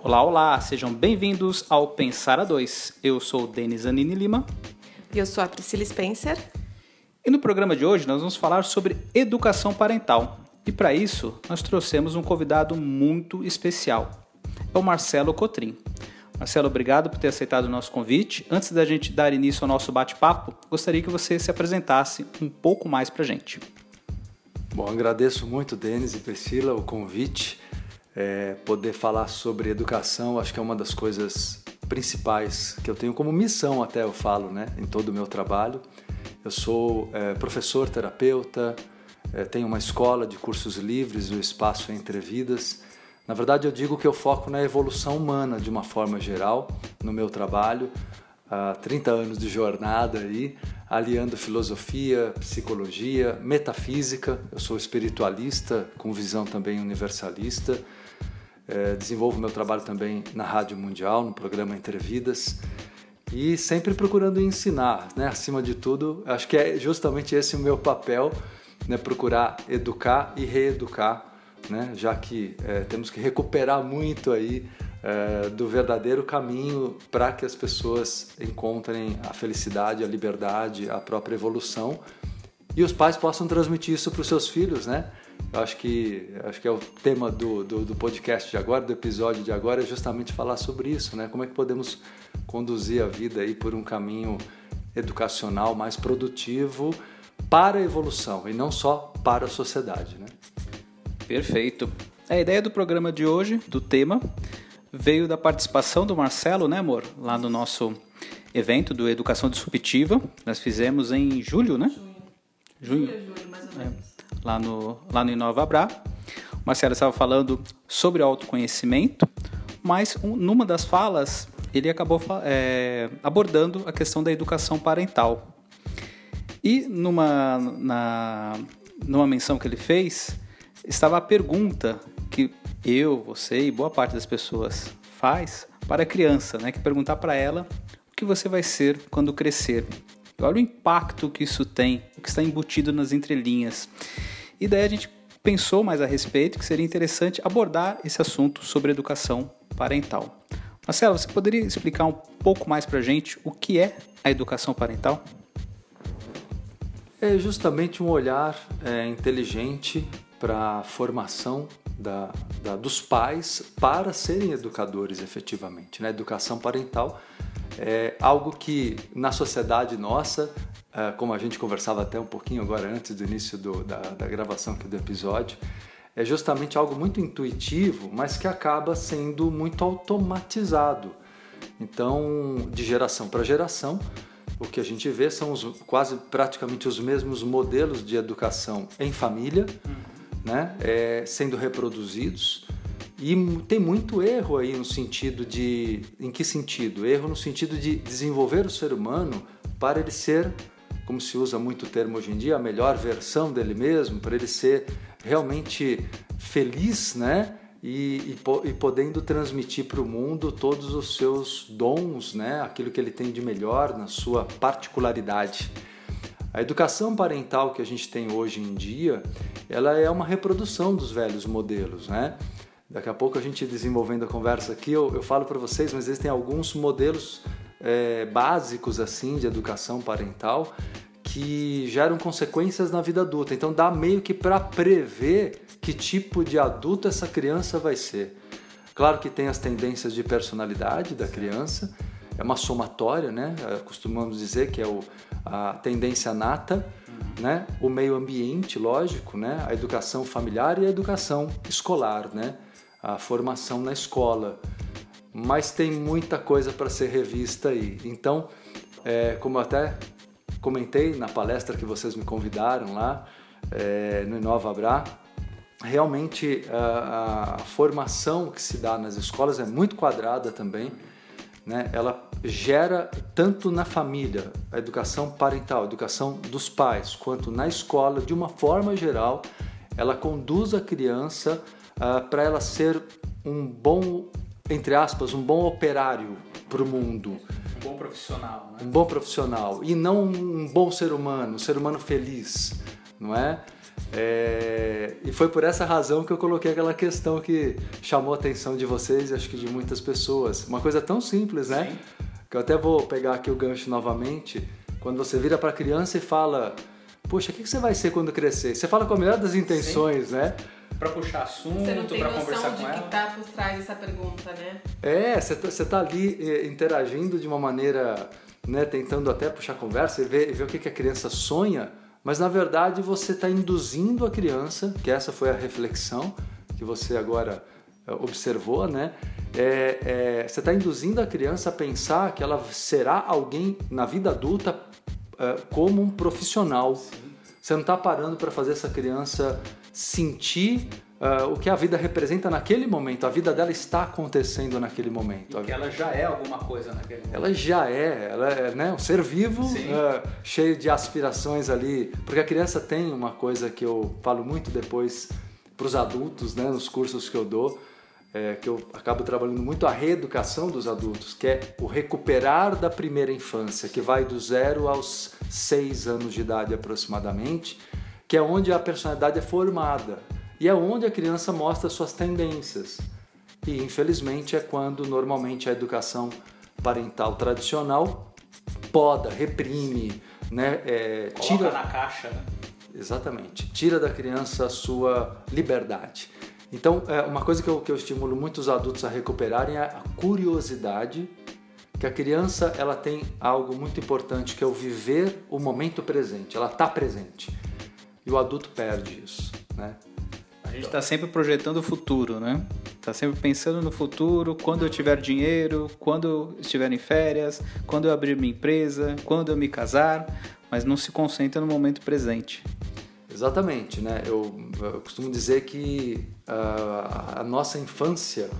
Olá, olá, sejam bem-vindos ao Pensar a Dois. Eu sou o Denis Anini Lima. E eu sou a Priscila Spencer. E no programa de hoje nós vamos falar sobre educação parental. E para isso nós trouxemos um convidado muito especial. É o Marcelo Cotrim. Marcelo, obrigado por ter aceitado o nosso convite. Antes da gente dar início ao nosso bate-papo, gostaria que você se apresentasse um pouco mais para a gente. Bom, agradeço muito, Denis e Priscila, o convite. É, poder falar sobre educação, acho que é uma das coisas principais que eu tenho como missão, até eu falo, né, em todo o meu trabalho. Eu sou é, professor, terapeuta, é, tenho uma escola de cursos livres, o Espaço Entre Vidas. Na verdade, eu digo que eu foco na evolução humana de uma forma geral no meu trabalho. Há 30 anos de jornada aí, aliando filosofia, psicologia, metafísica. Eu sou espiritualista com visão também universalista. É, desenvolvo meu trabalho também na Rádio Mundial, no programa Entrevidas e sempre procurando ensinar, né? Acima de tudo, acho que é justamente esse o meu papel, né? Procurar educar e reeducar, né? Já que é, temos que recuperar muito aí é, do verdadeiro caminho para que as pessoas encontrem a felicidade, a liberdade, a própria evolução e os pais possam transmitir isso para os seus filhos, né? Eu acho que, acho que é o tema do, do, do, podcast de agora, do episódio de agora, é justamente falar sobre isso, né? Como é que podemos conduzir a vida aí por um caminho educacional mais produtivo para a evolução e não só para a sociedade, né? Perfeito. A ideia do programa de hoje, do tema, veio da participação do Marcelo, né, amor? Lá no nosso evento do Educação Disruptiva. Nós fizemos em julho, né? Junho. Julho, julho mais ou menos. É lá no, lá no Inova Bra. O Marcelo estava falando sobre autoconhecimento, mas um, numa das falas ele acabou é, abordando a questão da educação parental. E numa, na, numa menção que ele fez, estava a pergunta que eu, você e boa parte das pessoas faz para a criança, né? Que perguntar para ela o que você vai ser quando crescer. Olha o impacto que isso tem, o que está embutido nas entrelinhas. E daí a gente pensou mais a respeito que seria interessante abordar esse assunto sobre educação parental. Marcelo, você poderia explicar um pouco mais para a gente o que é a educação parental? É justamente um olhar é, inteligente para a formação da, da, dos pais para serem educadores efetivamente. Né? Educação parental é algo que na sociedade nossa, é, como a gente conversava até um pouquinho agora antes do início do, da, da gravação aqui do episódio, é justamente algo muito intuitivo, mas que acaba sendo muito automatizado. Então, de geração para geração, o que a gente vê são os, quase praticamente os mesmos modelos de educação em família, uhum. né, é, sendo reproduzidos e tem muito erro aí no sentido de. Em que sentido? Erro no sentido de desenvolver o ser humano para ele ser, como se usa muito o termo hoje em dia, a melhor versão dele mesmo, para ele ser realmente feliz, né? E, e, e podendo transmitir para o mundo todos os seus dons, né? Aquilo que ele tem de melhor na sua particularidade. A educação parental que a gente tem hoje em dia, ela é uma reprodução dos velhos modelos, né? Daqui a pouco a gente desenvolvendo a conversa aqui, eu, eu falo para vocês, mas existem alguns modelos é, básicos assim de educação parental que geram consequências na vida adulta. Então dá meio que para prever que tipo de adulto essa criança vai ser. Claro que tem as tendências de personalidade da criança, é uma somatória, né? É, costumamos dizer que é o, a tendência nata, né? O meio ambiente, lógico, né? A educação familiar e a educação escolar, né? A formação na escola, mas tem muita coisa para ser revista aí. Então, é, como eu até comentei na palestra que vocês me convidaram lá é, no Inova Bra, realmente a, a, formação que se dá nas escolas é muito quadrada também. Né? Ela gera tanto na família, a educação parental, a educação dos pais, quanto na escola, de uma forma geral, ela conduz a criança uh, ah, para ela ser um bom, entre aspas, um bom operário para o mundo. Um bom profissional, né? Um bom profissional. E não um bom ser humano, um ser humano feliz, não é? É, e foi por essa razão que eu coloquei aquela questão que chamou a atenção de vocês e acho que de muitas pessoas. Uma coisa tão simples, né? Sim. Que eu até vou pegar aqui o gancho novamente. Quando você vira para a criança e fala: Poxa, o que você vai ser quando crescer? Você fala com a melhor das intenções, Sim. né? Para puxar assunto, para conversar com ela. Você que tá por trás dessa pergunta, né? É, você tá, tá ali eh, interagindo de uma maneira, né, tentando até puxar conversa e ver, ver o que, que a criança sonha mas na verdade você está induzindo a criança, que essa foi a reflexão que você agora eh, observou, né? É, é, você está induzindo a criança a pensar que ela será alguém na vida adulta é, como um profissional. Sim. Você não está parando para fazer essa criança sentir uh, o que a vida representa naquele momento. A vida dela está acontecendo naquele momento. Ela já é alguma coisa naquele momento. Ela já é, ela é né, um ser vivo, uh, cheio de aspirações ali. Porque a criança tem uma coisa que eu falo muito depois para os adultos, né, nos cursos que eu dou, é, que eu acabo trabalhando muito a reeducação dos adultos, que é o recuperar da primeira infância, que vai do zero aos seis anos de idade aproximadamente, que é onde a personalidade é formada e é onde a criança mostra suas tendências. E infelizmente é quando normalmente a educação parental tradicional poda, reprime, né, é, tira na caixa, né? Exatamente, tira da criança a sua liberdade. Então, é, uma coisa que eu, que eu estimulo muitos adultos a recuperarem é a curiosidade que a criança ela tem algo muito importante que é o viver o momento presente. Ela está presente e o adulto perde isso, né? A gente está sempre projetando o futuro, né? Está sempre pensando no futuro, quando eu tiver dinheiro, quando eu estiver em férias, quando eu abrir minha empresa, quando eu me casar, mas não se concentra no momento presente. Exatamente, né? Eu, eu costumo dizer que uh, a nossa infância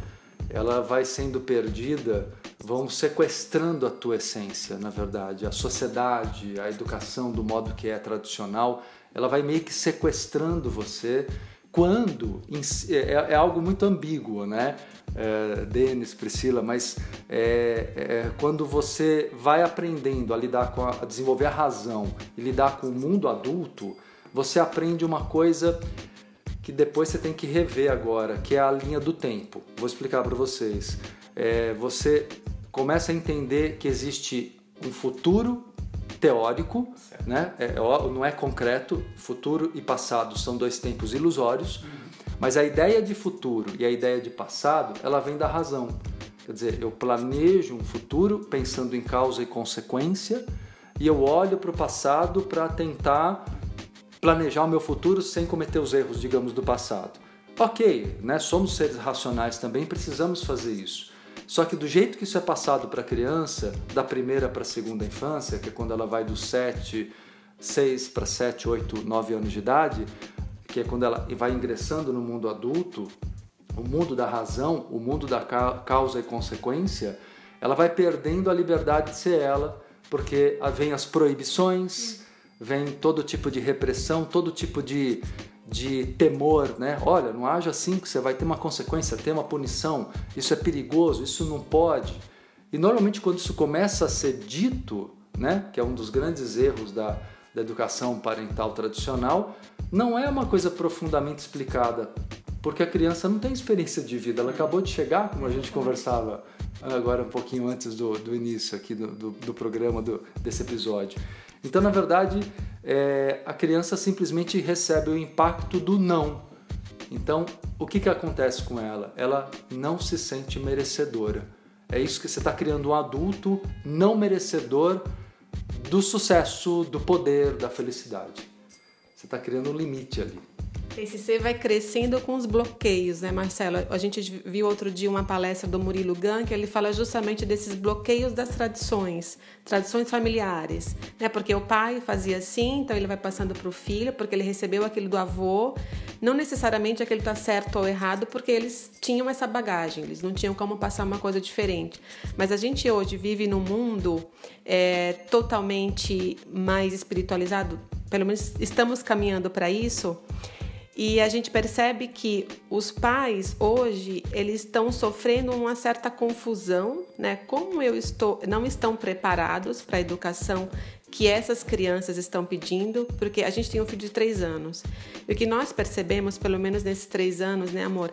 ela vai sendo perdida, vão sequestrando a tua essência, na verdade. A sociedade, a educação do modo que é tradicional, ela vai meio que sequestrando você quando é, é, é algo muito ambíguo, né? É, Denis, Priscila, mas é, é, quando você vai aprendendo a lidar com a, a desenvolver a razão e lidar com o mundo adulto, você aprende uma coisa que depois você tem que rever agora, que é a linha do tempo. Vou explicar para vocês. É, você começa a entender que existe um futuro teórico, né? É, não é concreto. Futuro e passado são dois tempos ilusórios, uhum. mas a ideia de futuro e a ideia de passado, ela vem da razão. Quer dizer, eu planejo um futuro pensando em causa e consequência e eu olho para o passado para tentar planejar o meu futuro sem cometer os erros, digamos, do passado. Ok, né? somos seres racionais também, precisamos fazer isso. Só que do jeito que isso é passado para a criança, da primeira para a segunda infância, que é quando ela vai dos 7, 6 para 7, 8, 9 anos de idade, que é quando ela vai ingressando no mundo adulto, o mundo da razão, o mundo da causa e consequência, ela vai perdendo a liberdade de ser ela, porque vem as proibições, vem todo tipo de repressão, todo tipo de de temor, né? Olha, não haja assim que você vai ter uma consequência, ter uma punição, isso é perigoso, isso não pode. E normalmente quando isso começa a ser dito, né, que é um dos grandes erros da, da educação parental tradicional, não é uma coisa profundamente explicada, porque a criança não tem experiência de vida, ela acabou de chegar, como a gente conversava agora um pouquinho antes do, do início aqui do, do, do programa, do, desse episódio. Então, na verdade, é, a criança simplesmente recebe o impacto do não. Então, o que, que acontece com ela? Ela não se sente merecedora. É isso que você está criando um adulto não merecedor do sucesso, do poder, da felicidade. Você está criando um limite ali. Esse ser vai crescendo com os bloqueios, né, Marcelo? A gente viu outro dia uma palestra do Murilo Gun que ele fala justamente desses bloqueios das tradições, tradições familiares, né? Porque o pai fazia assim, então ele vai passando para o filho, porque ele recebeu aquilo do avô. Não necessariamente aquele está certo ou errado, porque eles tinham essa bagagem, eles não tinham como passar uma coisa diferente. Mas a gente hoje vive num mundo é, totalmente mais espiritualizado, pelo menos estamos caminhando para isso. E a gente percebe que os pais hoje eles estão sofrendo uma certa confusão, né? Como eu estou, não estão preparados para a educação que essas crianças estão pedindo, porque a gente tem um filho de três anos. E o que nós percebemos, pelo menos nesses três anos, né, amor,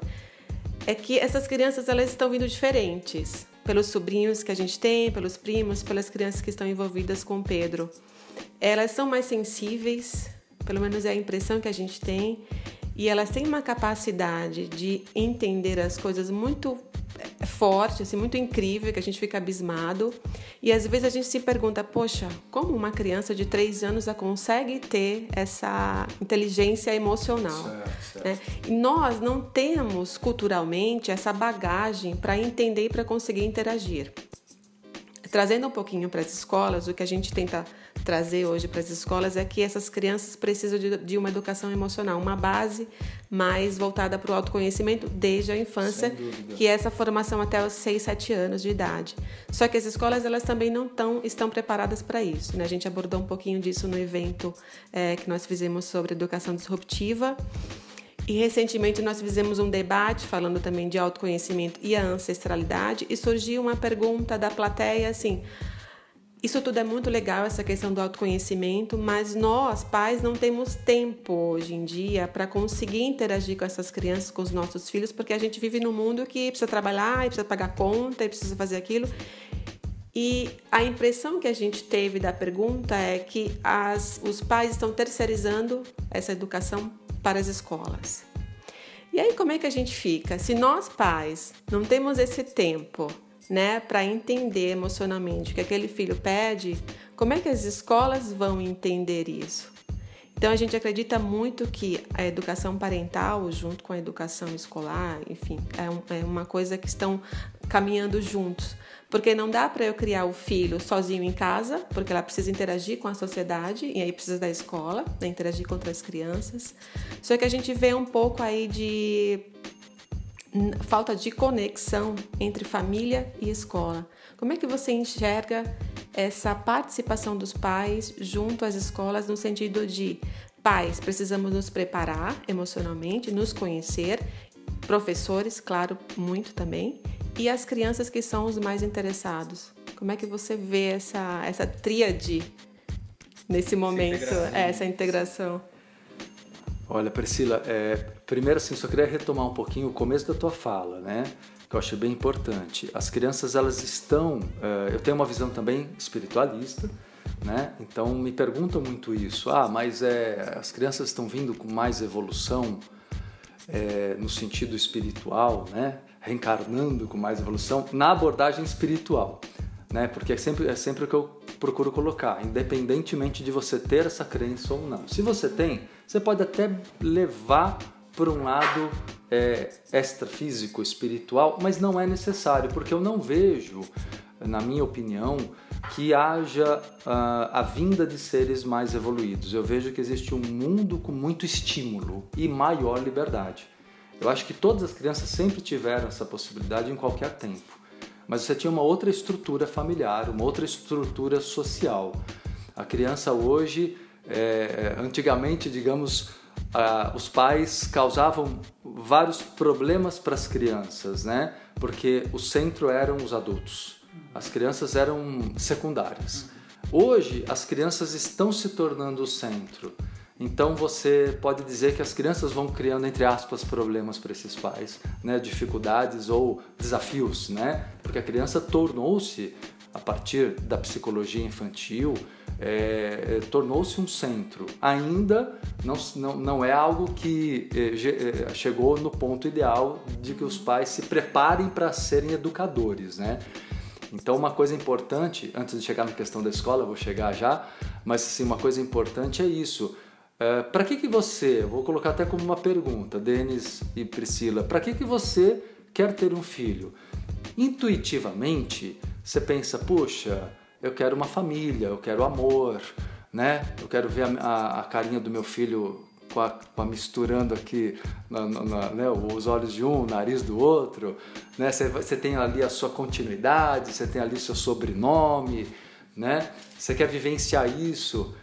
é que essas crianças elas estão vindo diferentes. Pelos sobrinhos que a gente tem, pelos primos, pelas crianças que estão envolvidas com Pedro. Elas são mais sensíveis, pelo menos é a impressão que a gente tem, e elas têm uma capacidade de entender as coisas muito é forte, assim, muito incrível, que a gente fica abismado. E às vezes a gente se pergunta, poxa, como uma criança de três anos consegue ter essa inteligência emocional? Certo, certo. Né? E nós não temos culturalmente essa bagagem para entender e para conseguir interagir. Trazendo um pouquinho para as escolas, o que a gente tenta trazer hoje para as escolas é que essas crianças precisam de, de uma educação emocional, uma base mais voltada para o autoconhecimento desde a infância, que é essa formação até os 6, 7 anos de idade. Só que as escolas elas também não tão, estão preparadas para isso. Né? A gente abordou um pouquinho disso no evento é, que nós fizemos sobre educação disruptiva. E recentemente nós fizemos um debate falando também de autoconhecimento e a ancestralidade e surgiu uma pergunta da plateia assim: isso tudo é muito legal, essa questão do autoconhecimento, mas nós, pais, não temos tempo hoje em dia para conseguir interagir com essas crianças, com os nossos filhos, porque a gente vive num mundo que precisa trabalhar, precisa pagar conta, precisa fazer aquilo. E a impressão que a gente teve da pergunta é que as, os pais estão terceirizando essa educação para as escolas. E aí, como é que a gente fica? Se nós, pais, não temos esse tempo né, para entender emocionalmente o que aquele filho pede, como é que as escolas vão entender isso? Então a gente acredita muito que a educação parental, junto com a educação escolar, enfim, é, um, é uma coisa que estão caminhando juntos. Porque não dá para eu criar o filho sozinho em casa, porque ela precisa interagir com a sociedade e aí precisa da escola, né, interagir com outras crianças. Só que a gente vê um pouco aí de falta de conexão entre família e escola. Como é que você enxerga essa participação dos pais junto às escolas no sentido de pais precisamos nos preparar emocionalmente, nos conhecer, professores, claro, muito também, e as crianças que são os mais interessados. Como é que você vê essa essa tríade nesse momento, essa integração? Essa integração? Olha, Priscila, é, primeiro assim, só queria retomar um pouquinho o começo da tua fala, né? Que eu acho bem importante. As crianças, elas estão... É, eu tenho uma visão também espiritualista, né? Então me perguntam muito isso. Ah, mas é, as crianças estão vindo com mais evolução é, no sentido espiritual, né? Reencarnando com mais evolução na abordagem espiritual, né? Porque é sempre, é sempre o que eu procuro colocar, independentemente de você ter essa crença ou não. Se você tem, você pode até levar por um lado é, extrafísico, espiritual, mas não é necessário, porque eu não vejo, na minha opinião, que haja uh, a vinda de seres mais evoluídos. Eu vejo que existe um mundo com muito estímulo e maior liberdade. Eu acho que todas as crianças sempre tiveram essa possibilidade em qualquer tempo mas você tinha uma outra estrutura familiar, uma outra estrutura social. A criança hoje, é, antigamente, digamos, os pais causavam vários problemas para as crianças, né? Porque o centro eram os adultos, as crianças eram secundárias. Hoje, as crianças estão se tornando o centro. Então você pode dizer que as crianças vão criando entre aspas problemas para esses pais, né, dificuldades ou desafios, né? Porque a criança tornou-se a partir da psicologia infantil é, tornou-se um centro. Ainda não, não, não é algo que é, chegou no ponto ideal de que os pais se preparem para serem educadores, né? Então, uma coisa importante, antes de chegar na questão da escola, vou chegar já, mas assim, uma coisa importante é isso. Uh, para que, que você, vou colocar até como uma pergunta, Denis e Priscila, para que, que você quer ter um filho? Intuitivamente, você pensa, puxa, eu quero uma família, eu quero amor, né? Eu quero ver a, a, a carinha do meu filho com a, com a misturando aqui na, na, né? os olhos de um, o nariz do outro, né? Você, você tem ali a sua continuidade, você tem ali seu sobrenome, né? Você quer vivenciar isso.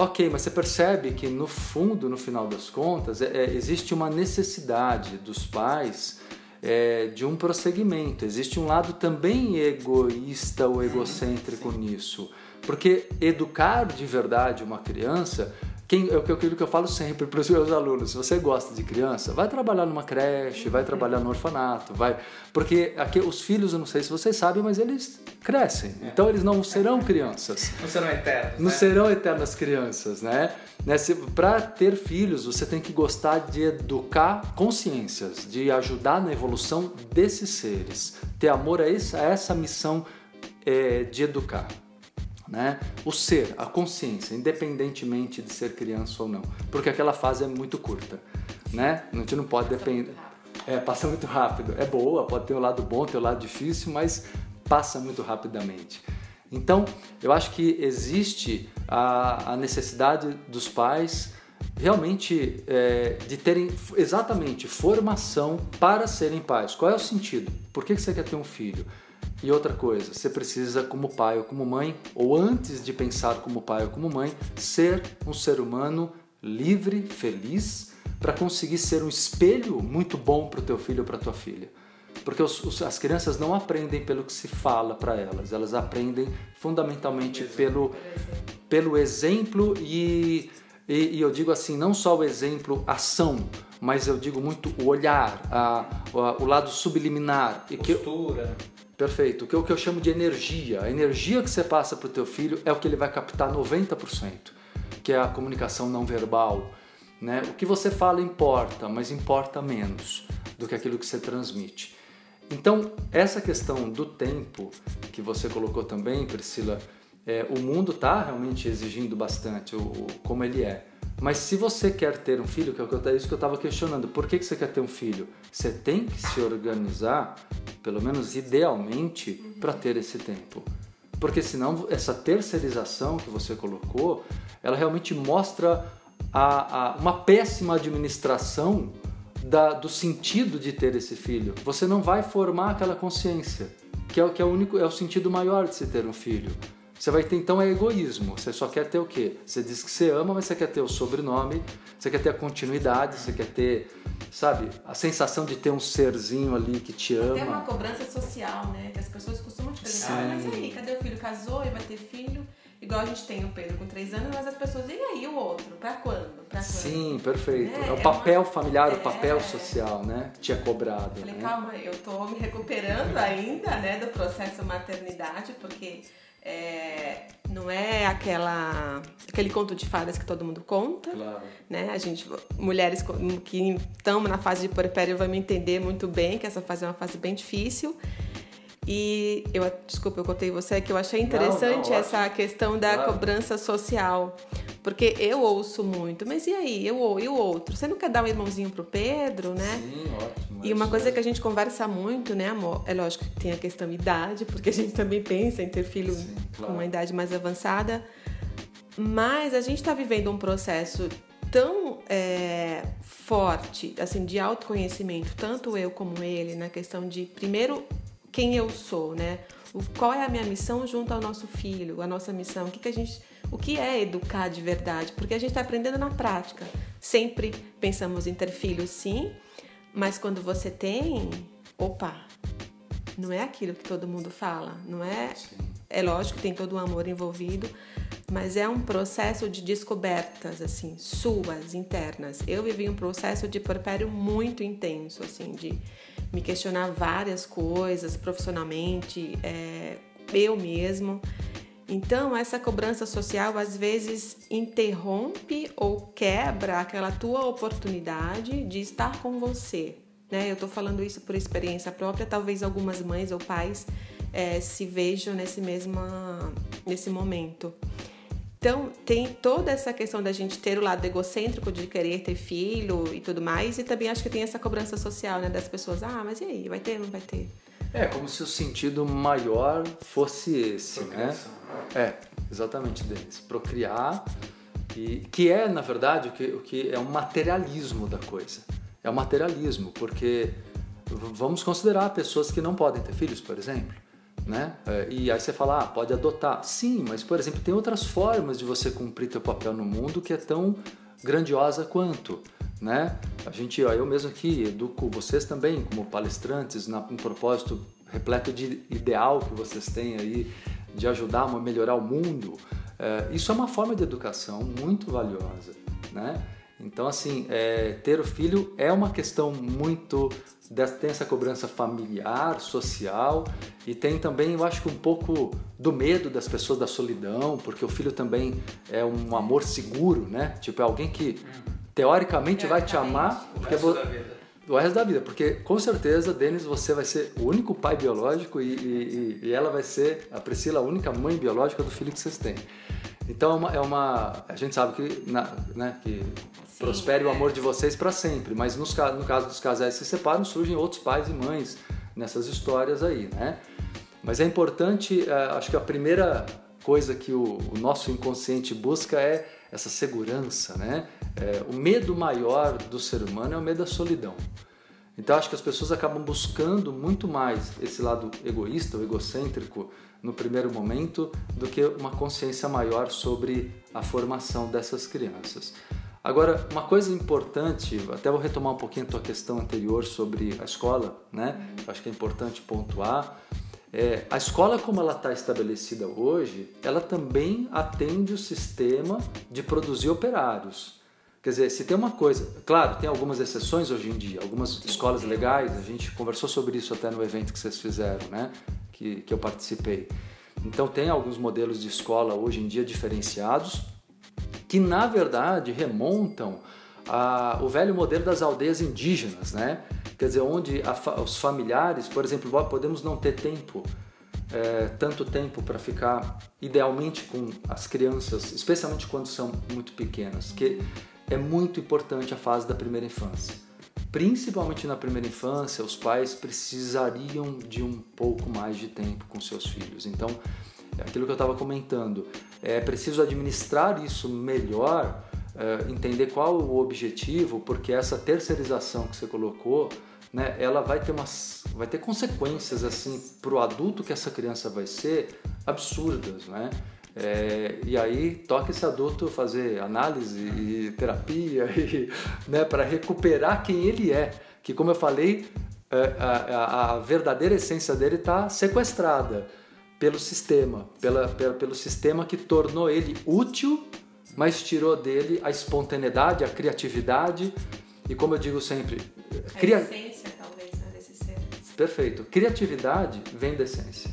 Ok, mas você percebe que no fundo, no final das contas, é, é, existe uma necessidade dos pais é, de um prosseguimento. Existe um lado também egoísta ou egocêntrico nisso. Porque educar de verdade uma criança quem, é aquilo que eu falo sempre para os meus alunos. Se você gosta de criança, vai trabalhar numa creche, vai trabalhar no orfanato, vai. Porque aqui, os filhos, eu não sei se vocês sabem, mas eles crescem. É. Então eles não serão crianças. Não serão eternos. Não né? serão eternas crianças, né? né? Para ter filhos, você tem que gostar de educar consciências, de ajudar na evolução desses seres, ter amor a essa, a essa missão é, de educar né? O ser, a consciência, independentemente de ser criança ou não, porque aquela fase é muito curta, né? A gente não pode depender. É, passa muito rápido. É boa, pode ter o um lado bom, ter o um lado difícil, mas passa muito rapidamente. Então, eu acho que existe a, a necessidade dos pais realmente é, de terem exatamente formação para serem pais. Qual é o sentido? Por que você quer ter um filho? E outra coisa, você precisa, como pai ou como mãe, ou antes de pensar como pai ou como mãe, ser um ser humano livre, feliz, para conseguir ser um espelho muito bom para o teu filho ou para tua filha. Porque os, os, as crianças não aprendem pelo que se fala para elas, elas aprendem fundamentalmente pelo, pelo exemplo e, e, e, eu digo assim, não só o exemplo, ação, mas eu digo muito o olhar, a, a, o lado subliminar. Postura. Que, Perfeito. O que, o que eu chamo de energia. A energia que você passa para o teu filho é o que ele vai captar 90%, que é a comunicação não verbal. Né? O que você fala importa, mas importa menos do que aquilo que você transmite. Então, essa questão do tempo que você colocou também, Priscila, é, o mundo está realmente exigindo bastante o, o, como ele é. Mas se você quer ter um filho, que é isso que eu estava questionando, por que, que você quer ter um filho? Você tem que se organizar, pelo menos idealmente, para ter esse tempo. Porque senão essa terceirização que você colocou, ela realmente mostra a, a, uma péssima administração da, do sentido de ter esse filho. Você não vai formar aquela consciência, que é o que é o único, é o sentido maior de se ter um filho. Você vai ter então é egoísmo. Você só quer ter o quê? Você diz que você ama, mas você quer ter o sobrenome, você quer ter a continuidade, você quer ter, sabe, a sensação de ter um serzinho ali que te ama. Tem uma cobrança social, né? Que as pessoas costumam te perguntar, ah, mas e aí, cadê o filho? Casou e vai ter filho? Igual a gente tem o Pedro com três anos, mas as pessoas, e aí o outro? Pra quando? Pra quando? Sim, perfeito. É, é o é papel uma... familiar, é, o papel social, né? Tinha cobrado. Falei, né? calma, eu tô me recuperando ainda, né, do processo maternidade, porque é, não é aquela aquele conto de fadas que todo mundo conta, claro. né? A gente mulheres que estão na fase de puerpério vão me entender muito bem que essa fase é uma fase bem difícil. E eu desculpa, eu contei você que eu achei interessante não, não, essa questão da claro. cobrança social. Porque eu ouço muito, mas e aí? Eu e o outro? Você não quer dar um irmãozinho pro Pedro, né? Sim, ótimo. E uma coisa que a gente conversa muito, né, amor? É lógico que tem a questão idade, porque a gente também pensa em ter filho Sim, claro. com uma idade mais avançada. Mas a gente está vivendo um processo tão é, forte, assim, de autoconhecimento, tanto eu como ele, na questão de, primeiro, quem eu sou, né? O, qual é a minha missão junto ao nosso filho, a nossa missão, o que, que a gente o que é educar de verdade, porque a gente está aprendendo na prática. Sempre pensamos em ter filhos, sim, mas quando você tem, opa, não é aquilo que todo mundo fala, não é? Sim. É lógico que tem todo o amor envolvido, mas é um processo de descobertas, assim, suas, internas. Eu vivi um processo de porpério muito intenso, assim, de me questionar várias coisas profissionalmente, é, eu mesmo. Então, essa cobrança social às vezes interrompe ou quebra aquela tua oportunidade de estar com você. Né? Eu estou falando isso por experiência própria, talvez algumas mães ou pais é, se vejam nesse mesmo nesse momento. Então, tem toda essa questão da gente ter o lado egocêntrico de querer ter filho e tudo mais, e também acho que tem essa cobrança social, né, das pessoas. Ah, mas e aí, vai ter, não vai ter? É, como se o sentido maior fosse esse, né? É, exatamente, Denis. Procriar, e, que é, na verdade, o que, o que é um materialismo da coisa. É um materialismo, porque vamos considerar pessoas que não podem ter filhos, por exemplo. Né? É, e aí você fala, ah, pode adotar. Sim, mas, por exemplo, tem outras formas de você cumprir teu papel no mundo que é tão grandiosa quanto. Né? A gente, eu mesmo aqui educo vocês também como palestrantes na, um propósito repleto de ideal que vocês têm aí de ajudar a melhorar o mundo, é, isso é uma forma de educação muito valiosa, né? Então, assim, é, ter o filho é uma questão muito. tem essa cobrança familiar, social, e tem também, eu acho que um pouco do medo das pessoas da solidão, porque o filho também é um amor seguro, né? Tipo, é alguém que teoricamente, vai te amar. O resto da vida. O resto da vida, porque com certeza, Denis, você vai ser o único pai biológico e, e, e ela vai ser, a Priscila, a única mãe biológica do filho que vocês têm. Então é uma, é uma a gente sabe que, na, né, que Sim, prospere é. o amor de vocês para sempre, mas nos, no caso dos casais que se separam, surgem outros pais e mães nessas histórias aí, né? Mas é importante, é, acho que a primeira coisa que o, o nosso inconsciente busca é essa segurança, né? É, o medo maior do ser humano é o medo da solidão. Então acho que as pessoas acabam buscando muito mais esse lado egoísta ou egocêntrico no primeiro momento do que uma consciência maior sobre a formação dessas crianças. Agora, uma coisa importante, até vou retomar um pouquinho a tua questão anterior sobre a escola, né? Acho que é importante pontuar. É, a escola como ela está estabelecida hoje, ela também atende o sistema de produzir operários. Quer dizer, se tem uma coisa, claro, tem algumas exceções hoje em dia, algumas escolas legais, a gente conversou sobre isso até no evento que vocês fizeram, né? Que, que eu participei. Então tem alguns modelos de escola hoje em dia diferenciados que na verdade remontam ao velho modelo das aldeias indígenas, né? Quer dizer, onde a, os familiares, por exemplo, podemos não ter tempo, é, tanto tempo para ficar idealmente com as crianças, especialmente quando são muito pequenas, que é muito importante a fase da primeira infância. Principalmente na primeira infância, os pais precisariam de um pouco mais de tempo com seus filhos. Então, é aquilo que eu estava comentando, é preciso administrar isso melhor, é, entender qual o objetivo, porque essa terceirização que você colocou né, ela vai ter, umas, vai ter consequências assim para o adulto que essa criança vai ser absurdas, né? É, e aí toca esse adulto fazer análise e terapia e, né, para recuperar quem ele é, que como eu falei, é, a, a verdadeira essência dele está sequestrada pelo sistema, pela, pela, pelo sistema que tornou ele útil, mas tirou dele a espontaneidade, a criatividade e como eu digo sempre, cria... Perfeito. Criatividade vem da essência.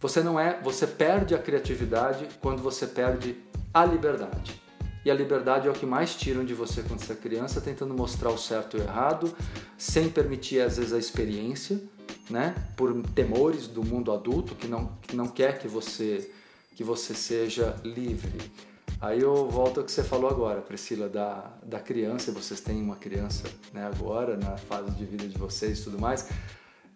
Você não é, você perde a criatividade quando você perde a liberdade. E a liberdade é o que mais tiram de você quando você é criança, tentando mostrar o certo e o errado, sem permitir às vezes a experiência, né? Por temores do mundo adulto que não que não quer que você que você seja livre. Aí eu volto ao que você falou agora, Priscila, da, da criança, vocês têm uma criança né, agora, na fase de vida de vocês e tudo mais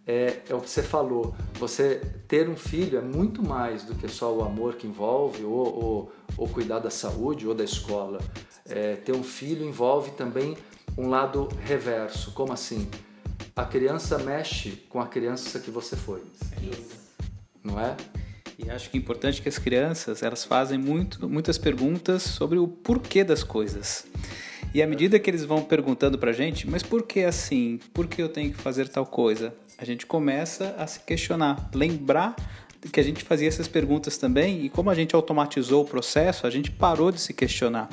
é, é o que você falou. Você ter um filho é muito mais do que só o amor que envolve, ou, ou, ou cuidar da saúde ou da escola. É, ter um filho envolve também um lado reverso. Como assim? A criança mexe com a criança que você foi. Não é? E acho que é importante que as crianças elas fazem muito, muitas perguntas sobre o porquê das coisas. E à medida que eles vão perguntando pra gente, mas por que assim? Por que eu tenho que fazer tal coisa? A gente começa a se questionar, lembrar que a gente fazia essas perguntas também e como a gente automatizou o processo, a gente parou de se questionar.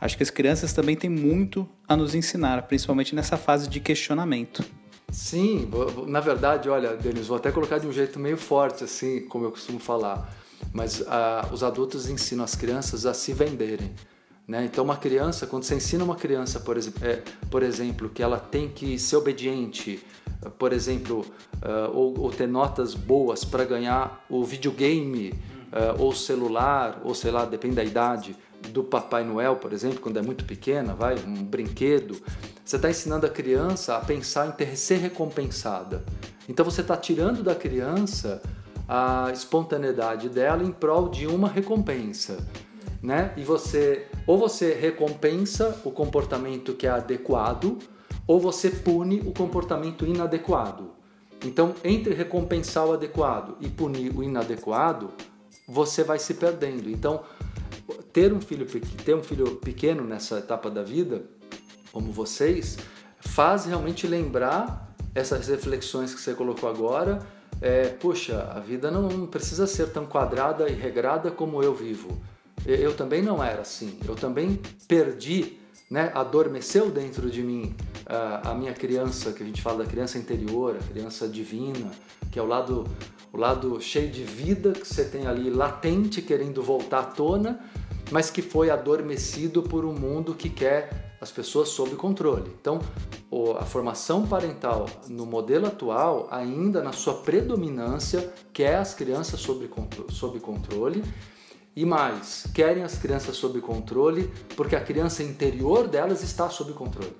Acho que as crianças também têm muito a nos ensinar, principalmente nessa fase de questionamento. Sim, na verdade, olha, Denis, vou até colocar de um jeito meio forte, assim, como eu costumo falar, mas uh, os adultos ensinam as crianças a se venderem. Né? Então, uma criança, quando você ensina uma criança, por exemplo, é, por exemplo que ela tem que ser obediente, por exemplo, uh, ou, ou, ter notas boas para ganhar o videogame, uh, ou celular, ou sei lá, depende da idade, do Papai Noel, por exemplo, quando é muito pequena, vai, um brinquedo. Você está ensinando a criança a pensar em ter, ser recompensada. Então você está tirando da criança a espontaneidade dela em prol de uma recompensa né? E você ou você recompensa o comportamento que é adequado, ou você pune o comportamento inadequado. Então, entre recompensar o adequado e punir o inadequado, você vai se perdendo. Então, ter um filho ter um filho pequeno nessa etapa da vida, como vocês, faz realmente lembrar essas reflexões que você colocou agora é, puxa, a vida não precisa ser tão quadrada e regrada como eu vivo. Eu também não era assim. Eu também perdi, né, adormeceu dentro de mim a, a minha criança, que a gente fala da criança interior, a criança divina, que é o lado, o lado cheio de vida que você tem ali latente, querendo voltar à tona, mas que foi adormecido por um mundo que quer as pessoas sob controle. Então, a formação parental no modelo atual, ainda na sua predominância, quer as crianças sob, sob controle e mais, querem as crianças sob controle porque a criança interior delas está sob controle.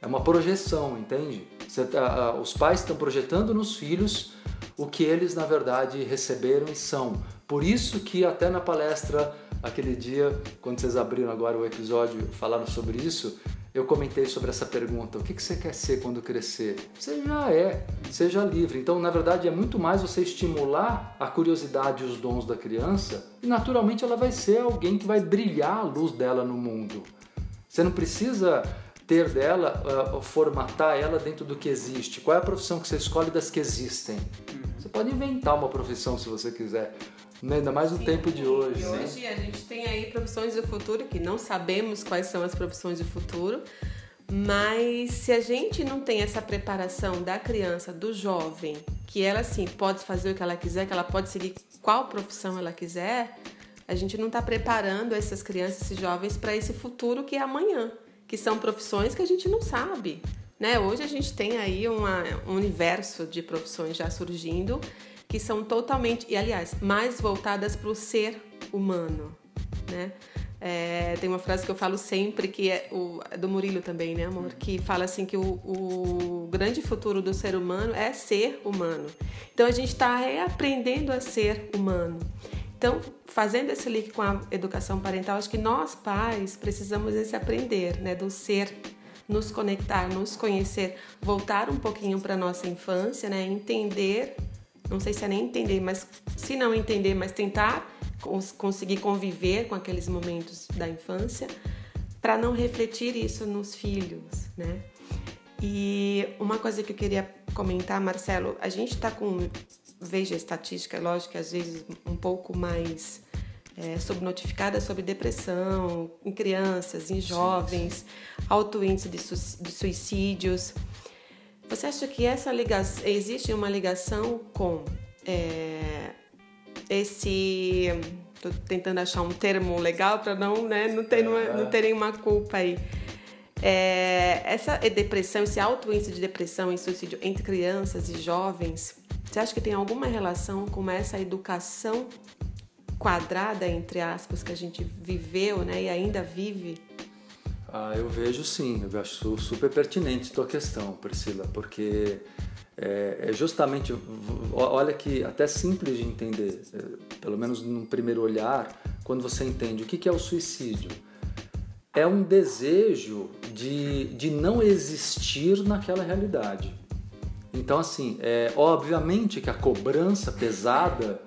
É uma projeção, entende? Tá, os pais estão projetando nos filhos o que eles na verdade receberam e são. Por isso que até na palestra aquele dia, quando vocês abriram agora o episódio, falaram sobre isso, eu comentei sobre essa pergunta: o que você quer ser quando crescer? Você já é, seja livre. Então, na verdade, é muito mais você estimular a curiosidade e os dons da criança, e naturalmente ela vai ser alguém que vai brilhar a luz dela no mundo. Você não precisa ter dela, uh, formatar ela dentro do que existe. Qual é a profissão que você escolhe das que existem? Uhum. Você pode inventar uma profissão se você quiser. Né? Ainda mais no Sim, tempo de hoje. E hoje né? a gente tem aí profissões do futuro que não sabemos quais são as profissões do futuro, mas se a gente não tem essa preparação da criança, do jovem, que ela assim pode fazer o que ela quiser, que ela pode seguir qual profissão ela quiser, a gente não está preparando essas crianças, esses jovens para esse futuro que é amanhã, que são profissões que a gente não sabe. Né? Hoje a gente tem aí uma, um universo de profissões já surgindo que são totalmente, e aliás, mais voltadas para o ser humano, né? É, tem uma frase que eu falo sempre que é, o, é do Murilo também, né, amor? Que fala assim que o, o grande futuro do ser humano é ser humano. Então a gente está reaprendendo a ser humano. Então, fazendo esse link com a educação parental, acho que nós pais precisamos esse aprender, né, do ser nos conectar, nos conhecer, voltar um pouquinho para nossa infância, né, entender não sei se é nem entender, mas se não entender, mas tentar conseguir conviver com aqueles momentos da infância para não refletir isso nos filhos, né? E uma coisa que eu queria comentar, Marcelo, a gente está com, veja a estatística, lógico que às vezes um pouco mais é, subnotificada sobre depressão em crianças, em jovens, alto índice de, su de suicídios. Você acha que essa ligação, existe uma ligação com é, esse. Estou tentando achar um termo legal para não, né, não, ter, não, não ter nenhuma culpa aí. É, essa depressão, esse alto índice de depressão e suicídio entre crianças e jovens, você acha que tem alguma relação com essa educação quadrada, entre aspas, que a gente viveu né, e ainda vive ah, eu vejo sim, eu acho super pertinente a tua questão, Priscila, porque é, é, justamente, olha que até simples de entender, é, pelo menos num primeiro olhar, quando você entende o que é o suicídio. É um desejo de, de não existir naquela realidade. Então, assim, é, obviamente que a cobrança pesada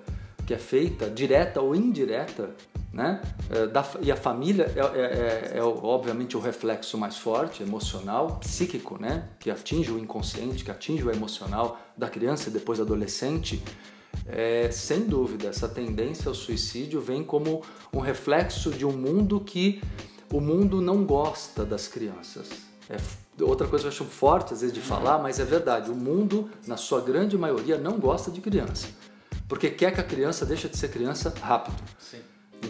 que é feita, direta ou indireta, né? É, da, e a família é, é, é, é, obviamente o reflexo mais forte, emocional, psíquico, né? que atinge o inconsciente, que atinge o emocional da criança e depois adolescente. É, sem dúvida, essa tendência ao suicídio vem como um reflexo de um mundo que o mundo não gosta das crianças. É outra coisa que eu acho forte às vezes de falar, mas é verdade. O mundo, na sua grande maioria, não gosta de criança. Porque quer que a criança deixe de ser criança rápido. Sim.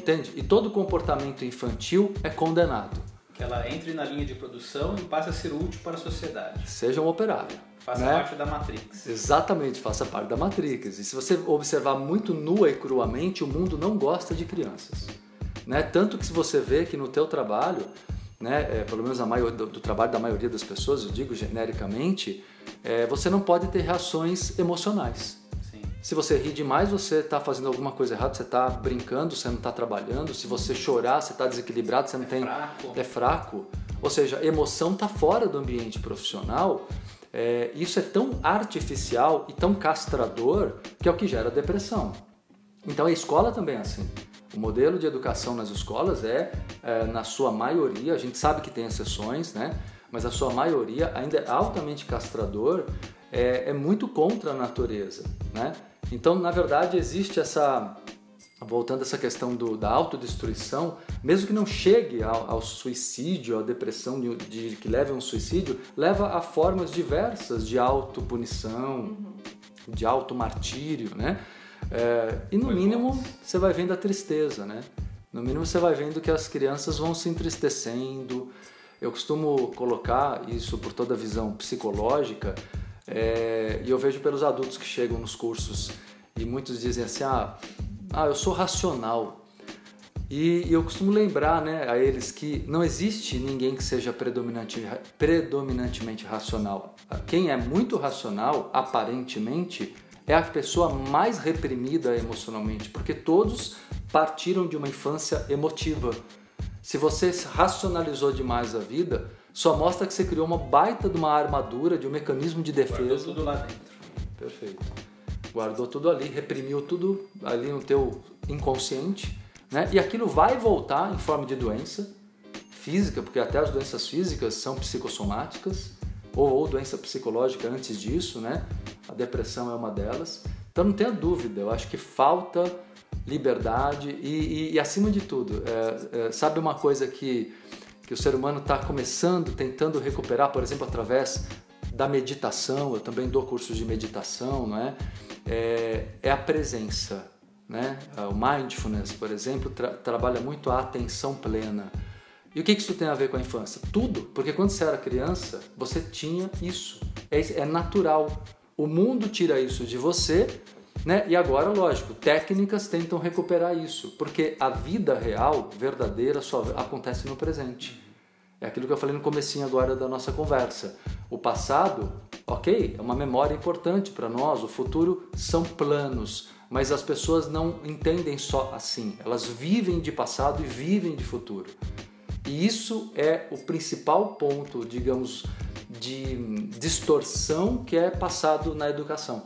Entende? E todo comportamento infantil é condenado. Que ela entre na linha de produção e passe a ser útil para a sociedade. Seja um operário. Faça né? parte da Matrix. Exatamente, faça parte da Matrix. E se você observar muito nua e cruamente, o mundo não gosta de crianças. Né? Tanto que se você vê que no teu trabalho, né, é, pelo menos a maior, do, do, trabalho da maioria das pessoas, eu digo genericamente, é, você não pode ter reações emocionais. Se você rir demais, você está fazendo alguma coisa errada, você está brincando, você não está trabalhando. Se você chorar, você está desequilibrado, você não é tem. Fraco. É fraco. Ou seja, emoção está fora do ambiente profissional. É, isso é tão artificial e tão castrador que é o que gera depressão. Então a escola também é assim. O modelo de educação nas escolas é, é, na sua maioria, a gente sabe que tem exceções, né? mas a sua maioria ainda é altamente castrador é, é muito contra a natureza, né? Então, na verdade, existe essa voltando a essa questão do, da autodestruição, mesmo que não chegue ao, ao suicídio, à depressão de, de, que leve a um suicídio, leva a formas diversas de autopunição, uhum. de automartírio, né? É, e no mínimo você vai vendo a tristeza, né? No mínimo você vai vendo que as crianças vão se entristecendo. Eu costumo colocar isso por toda a visão psicológica, é, e eu vejo pelos adultos que chegam nos cursos e muitos dizem assim: ah, ah eu sou racional. E, e eu costumo lembrar né, a eles que não existe ninguém que seja predominante, predominantemente racional. Quem é muito racional, aparentemente, é a pessoa mais reprimida emocionalmente, porque todos partiram de uma infância emotiva. Se você racionalizou demais a vida, só mostra que você criou uma baita de uma armadura, de um mecanismo de defesa. Guardou tudo lá dentro. Perfeito. Guardou tudo ali, reprimiu tudo ali no teu inconsciente, né? E aquilo vai voltar em forma de doença física, porque até as doenças físicas são psicossomáticas, ou, ou doença psicológica antes disso, né? A depressão é uma delas. Então não tenha dúvida, eu acho que falta liberdade e, e, e acima de tudo, é, é, sabe uma coisa que, que o ser humano está começando, tentando recuperar, por exemplo, através da meditação, eu também dou cursos de meditação, não é? É, é a presença, né? O mindfulness, por exemplo, tra trabalha muito a atenção plena. E o que isso tem a ver com a infância? Tudo, porque quando você era criança, você tinha isso. É, é natural. O mundo tira isso de você, né? E agora, lógico, técnicas tentam recuperar isso, porque a vida real, verdadeira, só acontece no presente. É aquilo que eu falei no comecinho agora da nossa conversa. O passado, ok, é uma memória importante para nós, o futuro são planos, mas as pessoas não entendem só assim. Elas vivem de passado e vivem de futuro. E isso é o principal ponto, digamos, de distorção que é passado na educação.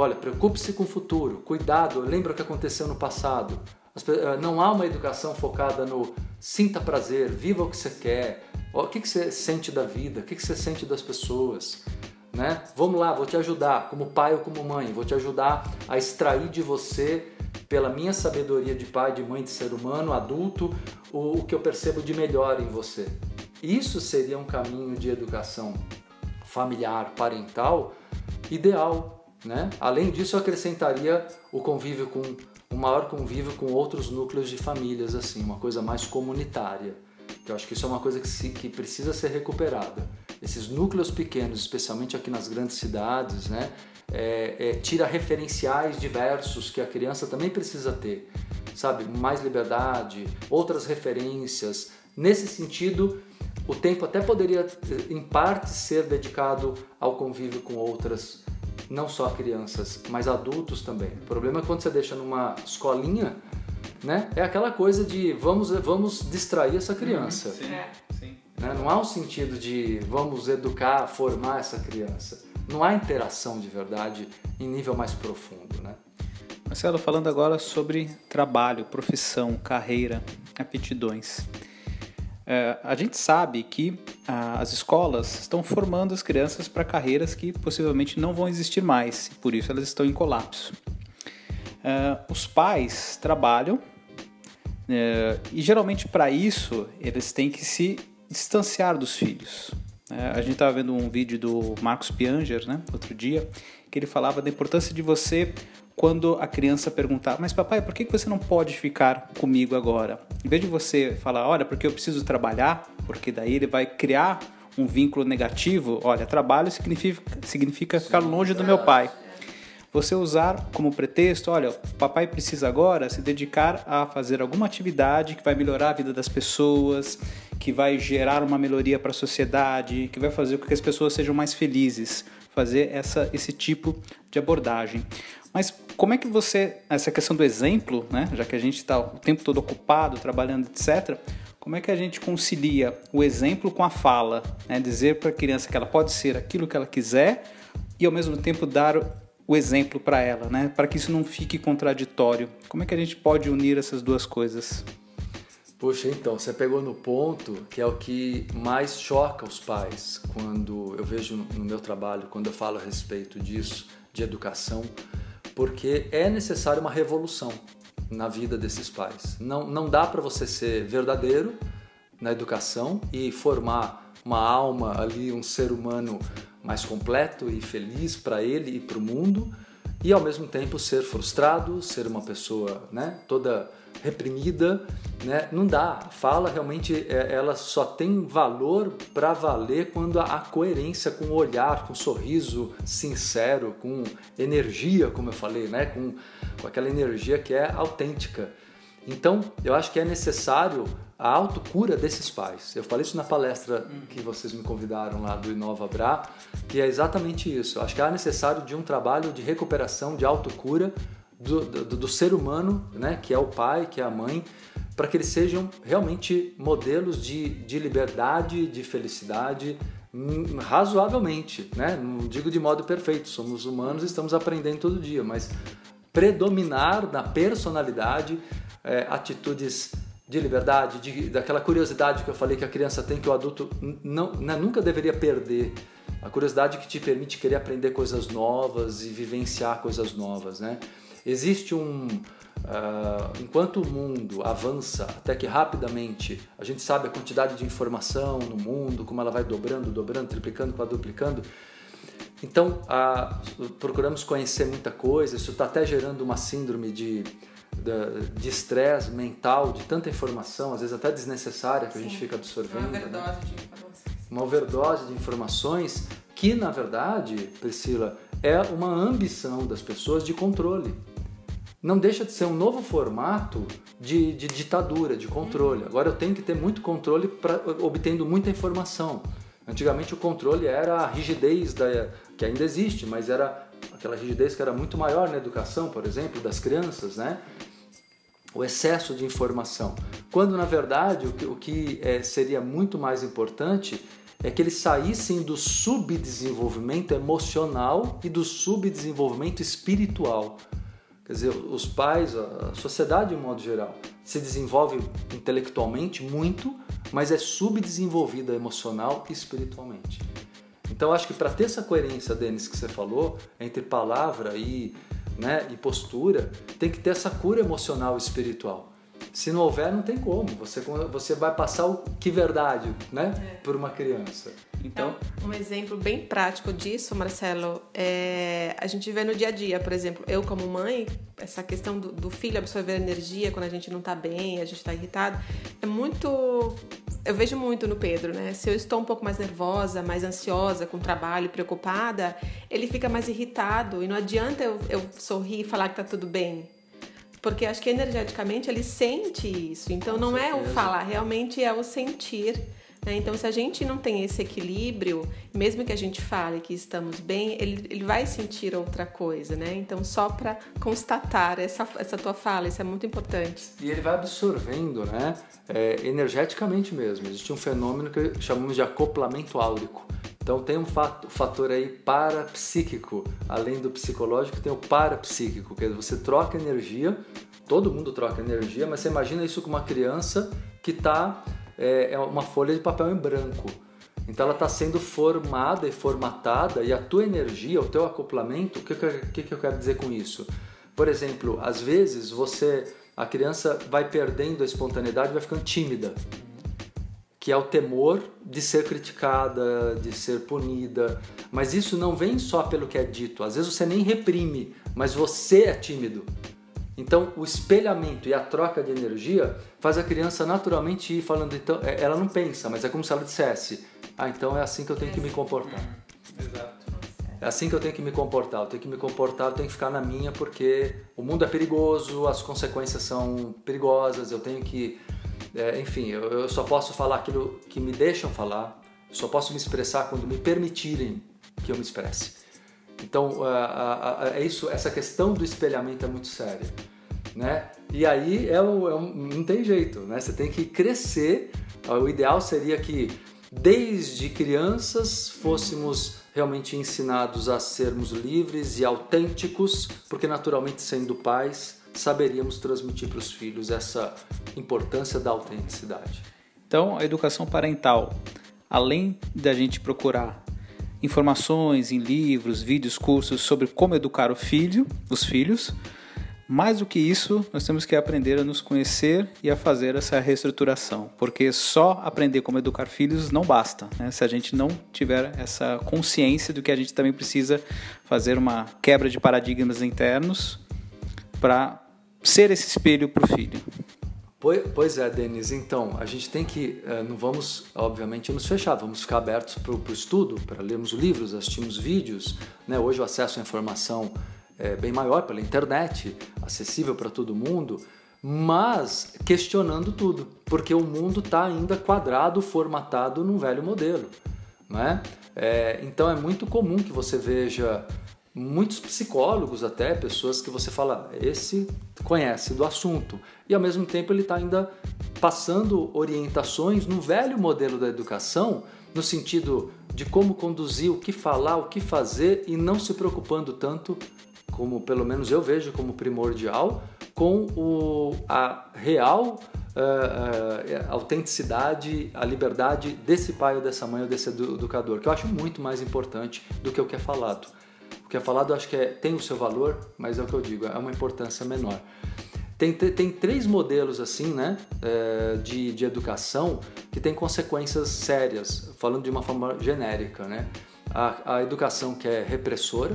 Olha, preocupe-se com o futuro, cuidado, lembra o que aconteceu no passado. Eh, não há uma educação focada no sinta prazer, viva o que você quer, o que você sente da vida, o que você sente das pessoas. Né? Vamos lá, vou te ajudar, como pai ou como mãe, vou te ajudar a extrair de você, pela minha sabedoria de pai, de mãe, de ser humano, adulto, o, o que eu percebo de melhor em você. Isso seria um caminho de educação familiar, parental, ideal. Né? Além disso, eu acrescentaria o convívio com um maior convívio com outros núcleos de famílias, assim, uma coisa mais comunitária. Que eu acho que isso é uma coisa que, se, que precisa ser recuperada. Esses núcleos pequenos, especialmente aqui nas grandes cidades, né, é, é, tira referenciais diversos que a criança também precisa ter, sabe? Mais liberdade, outras referências. Nesse sentido, o tempo até poderia, em parte, ser dedicado ao convívio com outras, não só crianças, mas adultos também. O problema é quando você deixa numa escolinha, né? É aquela coisa de vamos, vamos distrair essa criança. Sim, é. sim. Né? Não há um sentido de vamos educar, formar essa criança. Não há interação de verdade em nível mais profundo, né? Marcelo, falando agora sobre trabalho, profissão, carreira, aptidões. É, a gente sabe que as escolas estão formando as crianças para carreiras que possivelmente não vão existir mais, e por isso elas estão em colapso. É, os pais trabalham é, e geralmente para isso eles têm que se distanciar dos filhos. A gente estava vendo um vídeo do Marcos Pianger, né, outro dia, que ele falava da importância de você quando a criança perguntar, mas papai, por que você não pode ficar comigo agora? Em vez de você falar, olha, porque eu preciso trabalhar, porque daí ele vai criar um vínculo negativo, olha, trabalho significa, significa ficar longe do meu pai. Você usar como pretexto, olha, o papai precisa agora se dedicar a fazer alguma atividade que vai melhorar a vida das pessoas, que vai gerar uma melhoria para a sociedade, que vai fazer com que as pessoas sejam mais felizes. Fazer essa, esse tipo de abordagem. Mas como é que você, essa questão do exemplo, né, já que a gente está o tempo todo ocupado, trabalhando, etc., como é que a gente concilia o exemplo com a fala? Né? Dizer para a criança que ela pode ser aquilo que ela quiser e ao mesmo tempo dar o exemplo para ela, né? para que isso não fique contraditório. Como é que a gente pode unir essas duas coisas? Puxa, então, você pegou no ponto que é o que mais choca os pais quando eu vejo no meu trabalho, quando eu falo a respeito disso, de educação, porque é necessário uma revolução na vida desses pais. Não, não dá para você ser verdadeiro na educação e formar uma alma ali, um ser humano mais completo e feliz para ele e para o mundo, e ao mesmo tempo ser frustrado, ser uma pessoa né, toda reprimida, né? Não dá. A fala realmente é, ela só tem valor para valer quando a coerência com o olhar, com o sorriso sincero, com energia, como eu falei, né? Com, com aquela energia que é autêntica. Então, eu acho que é necessário a autocura desses pais. Eu falei isso na palestra que vocês me convidaram lá do Inova Bra, que é exatamente isso. Eu acho que é necessário de um trabalho de recuperação, de autocura do, do, do ser humano, né, que é o pai, que é a mãe, para que eles sejam realmente modelos de, de liberdade, de felicidade, hum, razoavelmente, né? Não digo de modo perfeito, somos humanos, estamos aprendendo todo dia, mas predominar na personalidade é, atitudes de liberdade, de, daquela curiosidade que eu falei que a criança tem que o adulto não, né, nunca deveria perder. A curiosidade que te permite querer aprender coisas novas e vivenciar coisas novas, né? Existe um. Uh, enquanto o mundo avança até que rapidamente a gente sabe a quantidade de informação no mundo, como ela vai dobrando, dobrando, triplicando, quadruplicando. Então, uh, procuramos conhecer muita coisa, isso está até gerando uma síndrome de de estresse mental, de tanta informação, às vezes até desnecessária que Sim. a gente fica absorvendo. Uma né? overdose né? de informações. Uma overdose de informações que, na verdade, Priscila, é uma ambição das pessoas de controle não deixa de ser um novo formato de, de ditadura, de controle. Agora eu tenho que ter muito controle para obtendo muita informação. Antigamente o controle era a rigidez da, que ainda existe, mas era aquela rigidez que era muito maior na educação, por exemplo, das crianças, né? O excesso de informação. Quando na verdade o que, o que é, seria muito mais importante é que eles saíssem do subdesenvolvimento emocional e do subdesenvolvimento espiritual. Quer dizer, os pais, a sociedade de um modo geral, se desenvolve intelectualmente muito, mas é subdesenvolvida emocional e espiritualmente. Então, acho que para ter essa coerência, Denis, que você falou, entre palavra e, né, e postura, tem que ter essa cura emocional e espiritual. Se não houver, não tem como. Você, você vai passar o que verdade né, é. por uma criança. Então, um exemplo bem prático disso, Marcelo, é a gente vê no dia a dia, por exemplo, eu como mãe, essa questão do, do filho absorver energia quando a gente não está bem, a gente está irritado, é muito eu vejo muito no Pedro, né? Se eu estou um pouco mais nervosa, mais ansiosa com trabalho, preocupada, ele fica mais irritado e não adianta eu, eu sorrir e falar que tá tudo bem. Porque acho que energeticamente ele sente isso. Então com não certeza. é o falar, realmente é o sentir né? Então, se a gente não tem esse equilíbrio, mesmo que a gente fale que estamos bem, ele, ele vai sentir outra coisa, né? Então, só para constatar essa, essa tua fala, isso é muito importante. E ele vai absorvendo, né? É, energeticamente mesmo. Existe um fenômeno que chamamos de acoplamento áurico. Então tem um fator aí parapsíquico, além do psicológico, tem o parapsíquico, que é você troca energia, todo mundo troca energia, mas você imagina isso com uma criança que está é, é uma folha de papel em branco. Então ela está sendo formada e formatada e a tua energia, o teu acoplamento, o que, que, que eu quero dizer com isso? Por exemplo, às vezes você, a criança vai perdendo a espontaneidade, vai ficando tímida, que é o temor de ser criticada, de ser punida. Mas isso não vem só pelo que é dito. Às vezes você nem reprime, mas você é tímido. Então, o espelhamento e a troca de energia faz a criança naturalmente ir falando. Então, é, ela não pensa, mas é como se ela dissesse: Ah, então é assim que eu tenho que me comportar. Exato. É assim que eu tenho que me comportar. Eu tenho que me comportar, eu tenho que ficar na minha porque o mundo é perigoso, as consequências são perigosas. Eu tenho que, é, enfim, eu, eu só posso falar aquilo que me deixam falar. Só posso me expressar quando me permitirem que eu me expresse. Então, é isso, essa questão do espelhamento é muito séria né? E aí é, é não tem jeito, né? Você tem que crescer. O ideal seria que desde crianças fôssemos realmente ensinados a sermos livres e autênticos, porque naturalmente sendo pais saberíamos transmitir para os filhos essa importância da autenticidade. Então, a educação parental, além da gente procurar informações em livros, vídeos, cursos sobre como educar o filho, os filhos, mais do que isso, nós temos que aprender a nos conhecer e a fazer essa reestruturação, porque só aprender como educar filhos não basta, né? se a gente não tiver essa consciência do que a gente também precisa fazer uma quebra de paradigmas internos para ser esse espelho para o filho. Pois é, Denis. Então, a gente tem que, eh, não vamos, obviamente, nos fechar, vamos ficar abertos para o estudo, para lermos livros, assistirmos vídeos. Né? Hoje o acesso à informação é, bem maior pela internet, acessível para todo mundo, mas questionando tudo, porque o mundo está ainda quadrado, formatado num velho modelo. Né? É, então é muito comum que você veja muitos psicólogos até, pessoas que você fala, esse conhece do assunto, e ao mesmo tempo ele está ainda passando orientações no velho modelo da educação, no sentido de como conduzir, o que falar, o que fazer, e não se preocupando tanto como pelo menos eu vejo como primordial, com o, a real uh, uh, autenticidade, a liberdade desse pai ou dessa mãe ou desse educador, que eu acho muito mais importante do que o que é falado. O que é falado eu acho que é, tem o seu valor, mas é o que eu digo, é uma importância menor. Tem, tem três modelos assim, né, eh, de, de educação que tem consequências sérias, falando de uma forma genérica, né? A, a educação que é repressora,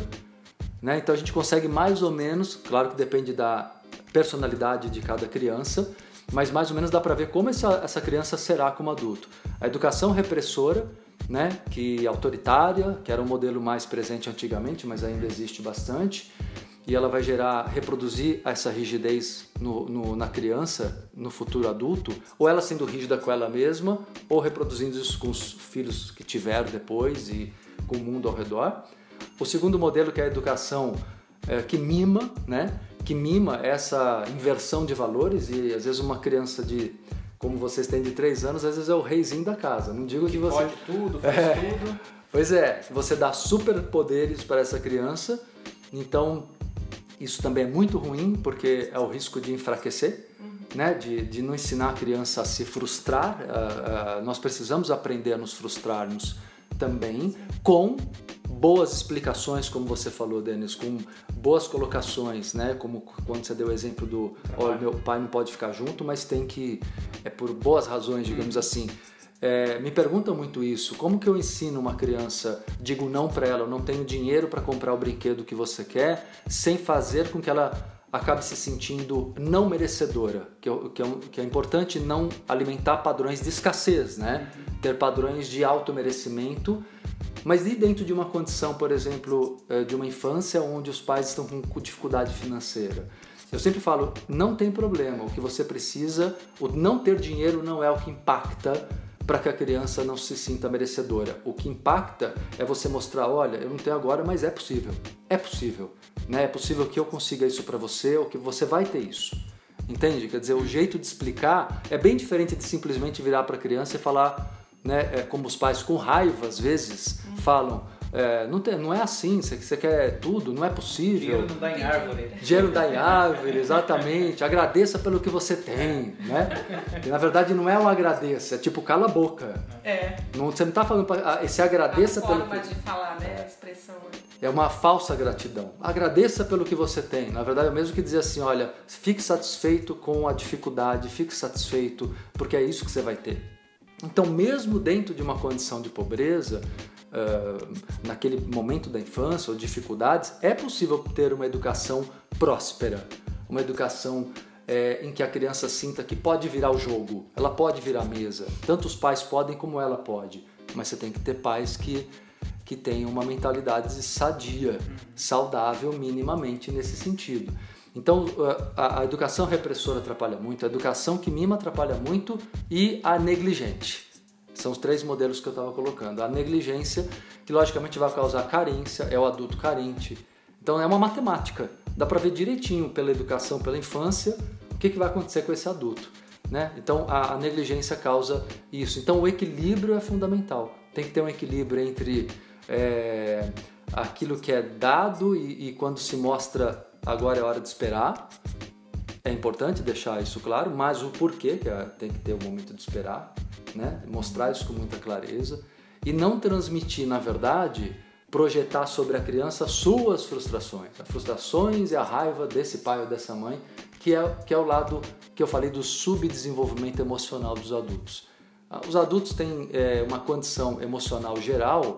né? Então a gente consegue mais ou menos, claro que depende da personalidade de cada criança, mas mais ou menos dá para ver como essa, essa criança será como adulto. A educação repressora, né, que autoritária, que era um modelo mais presente antigamente, mas ainda existe bastante, e ela vai gerar, reproduzir essa rigidez no, no, na criança, no futuro adulto, ou ela sendo rígida com ela mesma, ou reproduzindo isso com os filhos que tiver depois e com o mundo ao redor. O segundo modelo que é a educação é, que mima, né? Que mima essa inversão de valores e às vezes uma criança de como vocês têm de três anos, às vezes é o reizinho da casa. Não digo que, que você pode tudo, faz é, tudo. Pois é, você dá superpoderes para essa criança. Então isso também é muito ruim porque é o risco de enfraquecer. Uhum. Né, de, de não ensinar a criança a se frustrar, uh, uh, nós precisamos aprender a nos frustrarmos também com boas explicações, como você falou, Denis, com boas colocações, né? Como quando você deu o exemplo do, olha, meu pai não pode ficar junto, mas tem que é por boas razões, digamos hum. assim. É, me perguntam muito isso. Como que eu ensino uma criança, digo não para ela, eu não tenho dinheiro para comprar o brinquedo que você quer, sem fazer com que ela acabe se sentindo não merecedora, que, é, que, é, que é importante não alimentar padrões de escassez, né? Uhum. Ter padrões de auto merecimento mas e dentro de uma condição, por exemplo, eh, de uma infância onde os pais estão com dificuldade financeira? Eu sempre falo, não tem problema, o que você precisa, o não ter dinheiro não é o que impacta para que a criança não se sinta merecedora. O que impacta é você mostrar, olha, eu não tenho agora, mas é possível. É possível, né? É possível que eu consiga isso para você ou que você vai ter isso. Entende? Quer dizer, o jeito de explicar é bem diferente de simplesmente virar para a criança e falar né, é, como os pais com raiva às vezes falam, é, não, tem, não é assim, você, você quer tudo, não é possível. Dinheiro não dá em árvore. Dinheiro não dá em árvore, exatamente. Agradeça pelo que você tem, né? E, na verdade não é um agradeça, é tipo cala a boca. É. Não, você não está falando para esse agradeça é pelo forma que... de falar, né, a expressão. É uma falsa gratidão. Agradeça pelo que você tem. Na verdade é o mesmo que dizer assim, olha, fique satisfeito com a dificuldade, fique satisfeito porque é isso que você vai ter. Então, mesmo dentro de uma condição de pobreza, uh, naquele momento da infância ou dificuldades, é possível ter uma educação próspera, uma educação é, em que a criança sinta que pode virar o jogo, ela pode virar a mesa. Tanto os pais podem como ela pode, mas você tem que ter pais que que tenham uma mentalidade sadia, saudável minimamente nesse sentido. Então, a, a, educação repressora atrapalha muito, a educação que mima atrapalha muito e a negligente. São os três modelos que eu estava colocando. A negligência, que logicamente vai causar carência, é o adulto carente. Então, é uma matemática. Dá para ver direitinho pela educação, pela infância, o que, que vai acontecer com esse adulto. Né? Então, a, a negligência causa isso. Então, o equilíbrio é fundamental. Tem que ter um equilíbrio entre é, aquilo que é dado e, e quando se mostra agora é hora de esperar, é importante deixar isso claro, mas o porquê, que é, tem que ter o momento de esperar, né? mostrar isso com muita clareza e não transmitir, na verdade, projetar sobre a criança suas frustrações, as frustrações e a raiva desse pai ou dessa mãe, que é, que é o lado que eu falei do subdesenvolvimento emocional dos adultos. Ah, os adultos têm é, uma condição emocional geral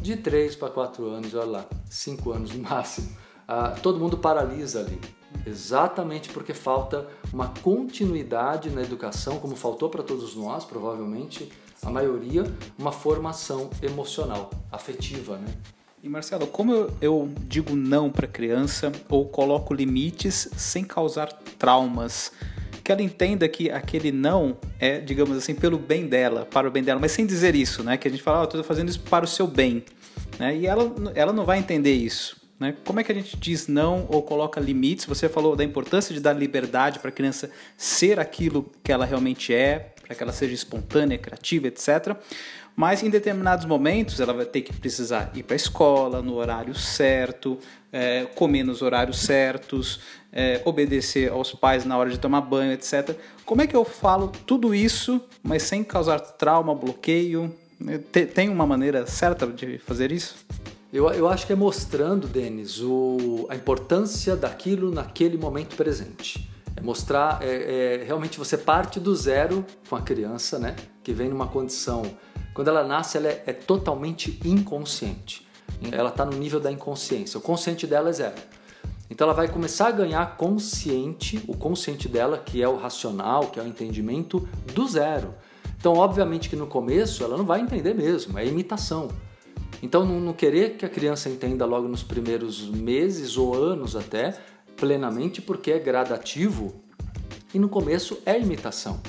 de 3 para 4 anos, olha lá, 5 anos no máximo. Ah, todo mundo paralisa ali, exatamente porque falta uma continuidade na educação, como faltou para todos nós, provavelmente, a maioria, uma formação emocional, afetiva, né? E Marcelo, como eu, eu digo não para criança ou coloco limites sem causar traumas? Que ela entenda que aquele não é, digamos assim, pelo bem dela, para o bem dela, mas sem dizer isso, né? Que a gente fala, oh, estou fazendo isso para o seu bem, né? E ela, ela não vai entender isso. Né? Como é que a gente diz não ou coloca limites? Você falou da importância de dar liberdade para a criança ser aquilo que ela realmente é, para que ela seja espontânea, criativa, etc. Mas em determinados momentos ela vai ter que precisar ir para a escola no horário certo, é, comer nos horários certos, é, obedecer aos pais na hora de tomar banho, etc. Como é que eu falo tudo isso, mas sem causar trauma, bloqueio? Tem uma maneira certa de fazer isso? Eu, eu acho que é mostrando, Denis, o, a importância daquilo naquele momento presente. É mostrar, é, é, realmente você parte do zero com a criança, né? Que vem numa condição. Quando ela nasce, ela é, é totalmente inconsciente. Ela está no nível da inconsciência. O consciente dela é zero. Então ela vai começar a ganhar consciente, o consciente dela, que é o racional, que é o entendimento, do zero. Então, obviamente que no começo ela não vai entender mesmo, é imitação. Então, não, não querer que a criança entenda logo nos primeiros meses ou anos até, plenamente, porque é gradativo e no começo é imitação.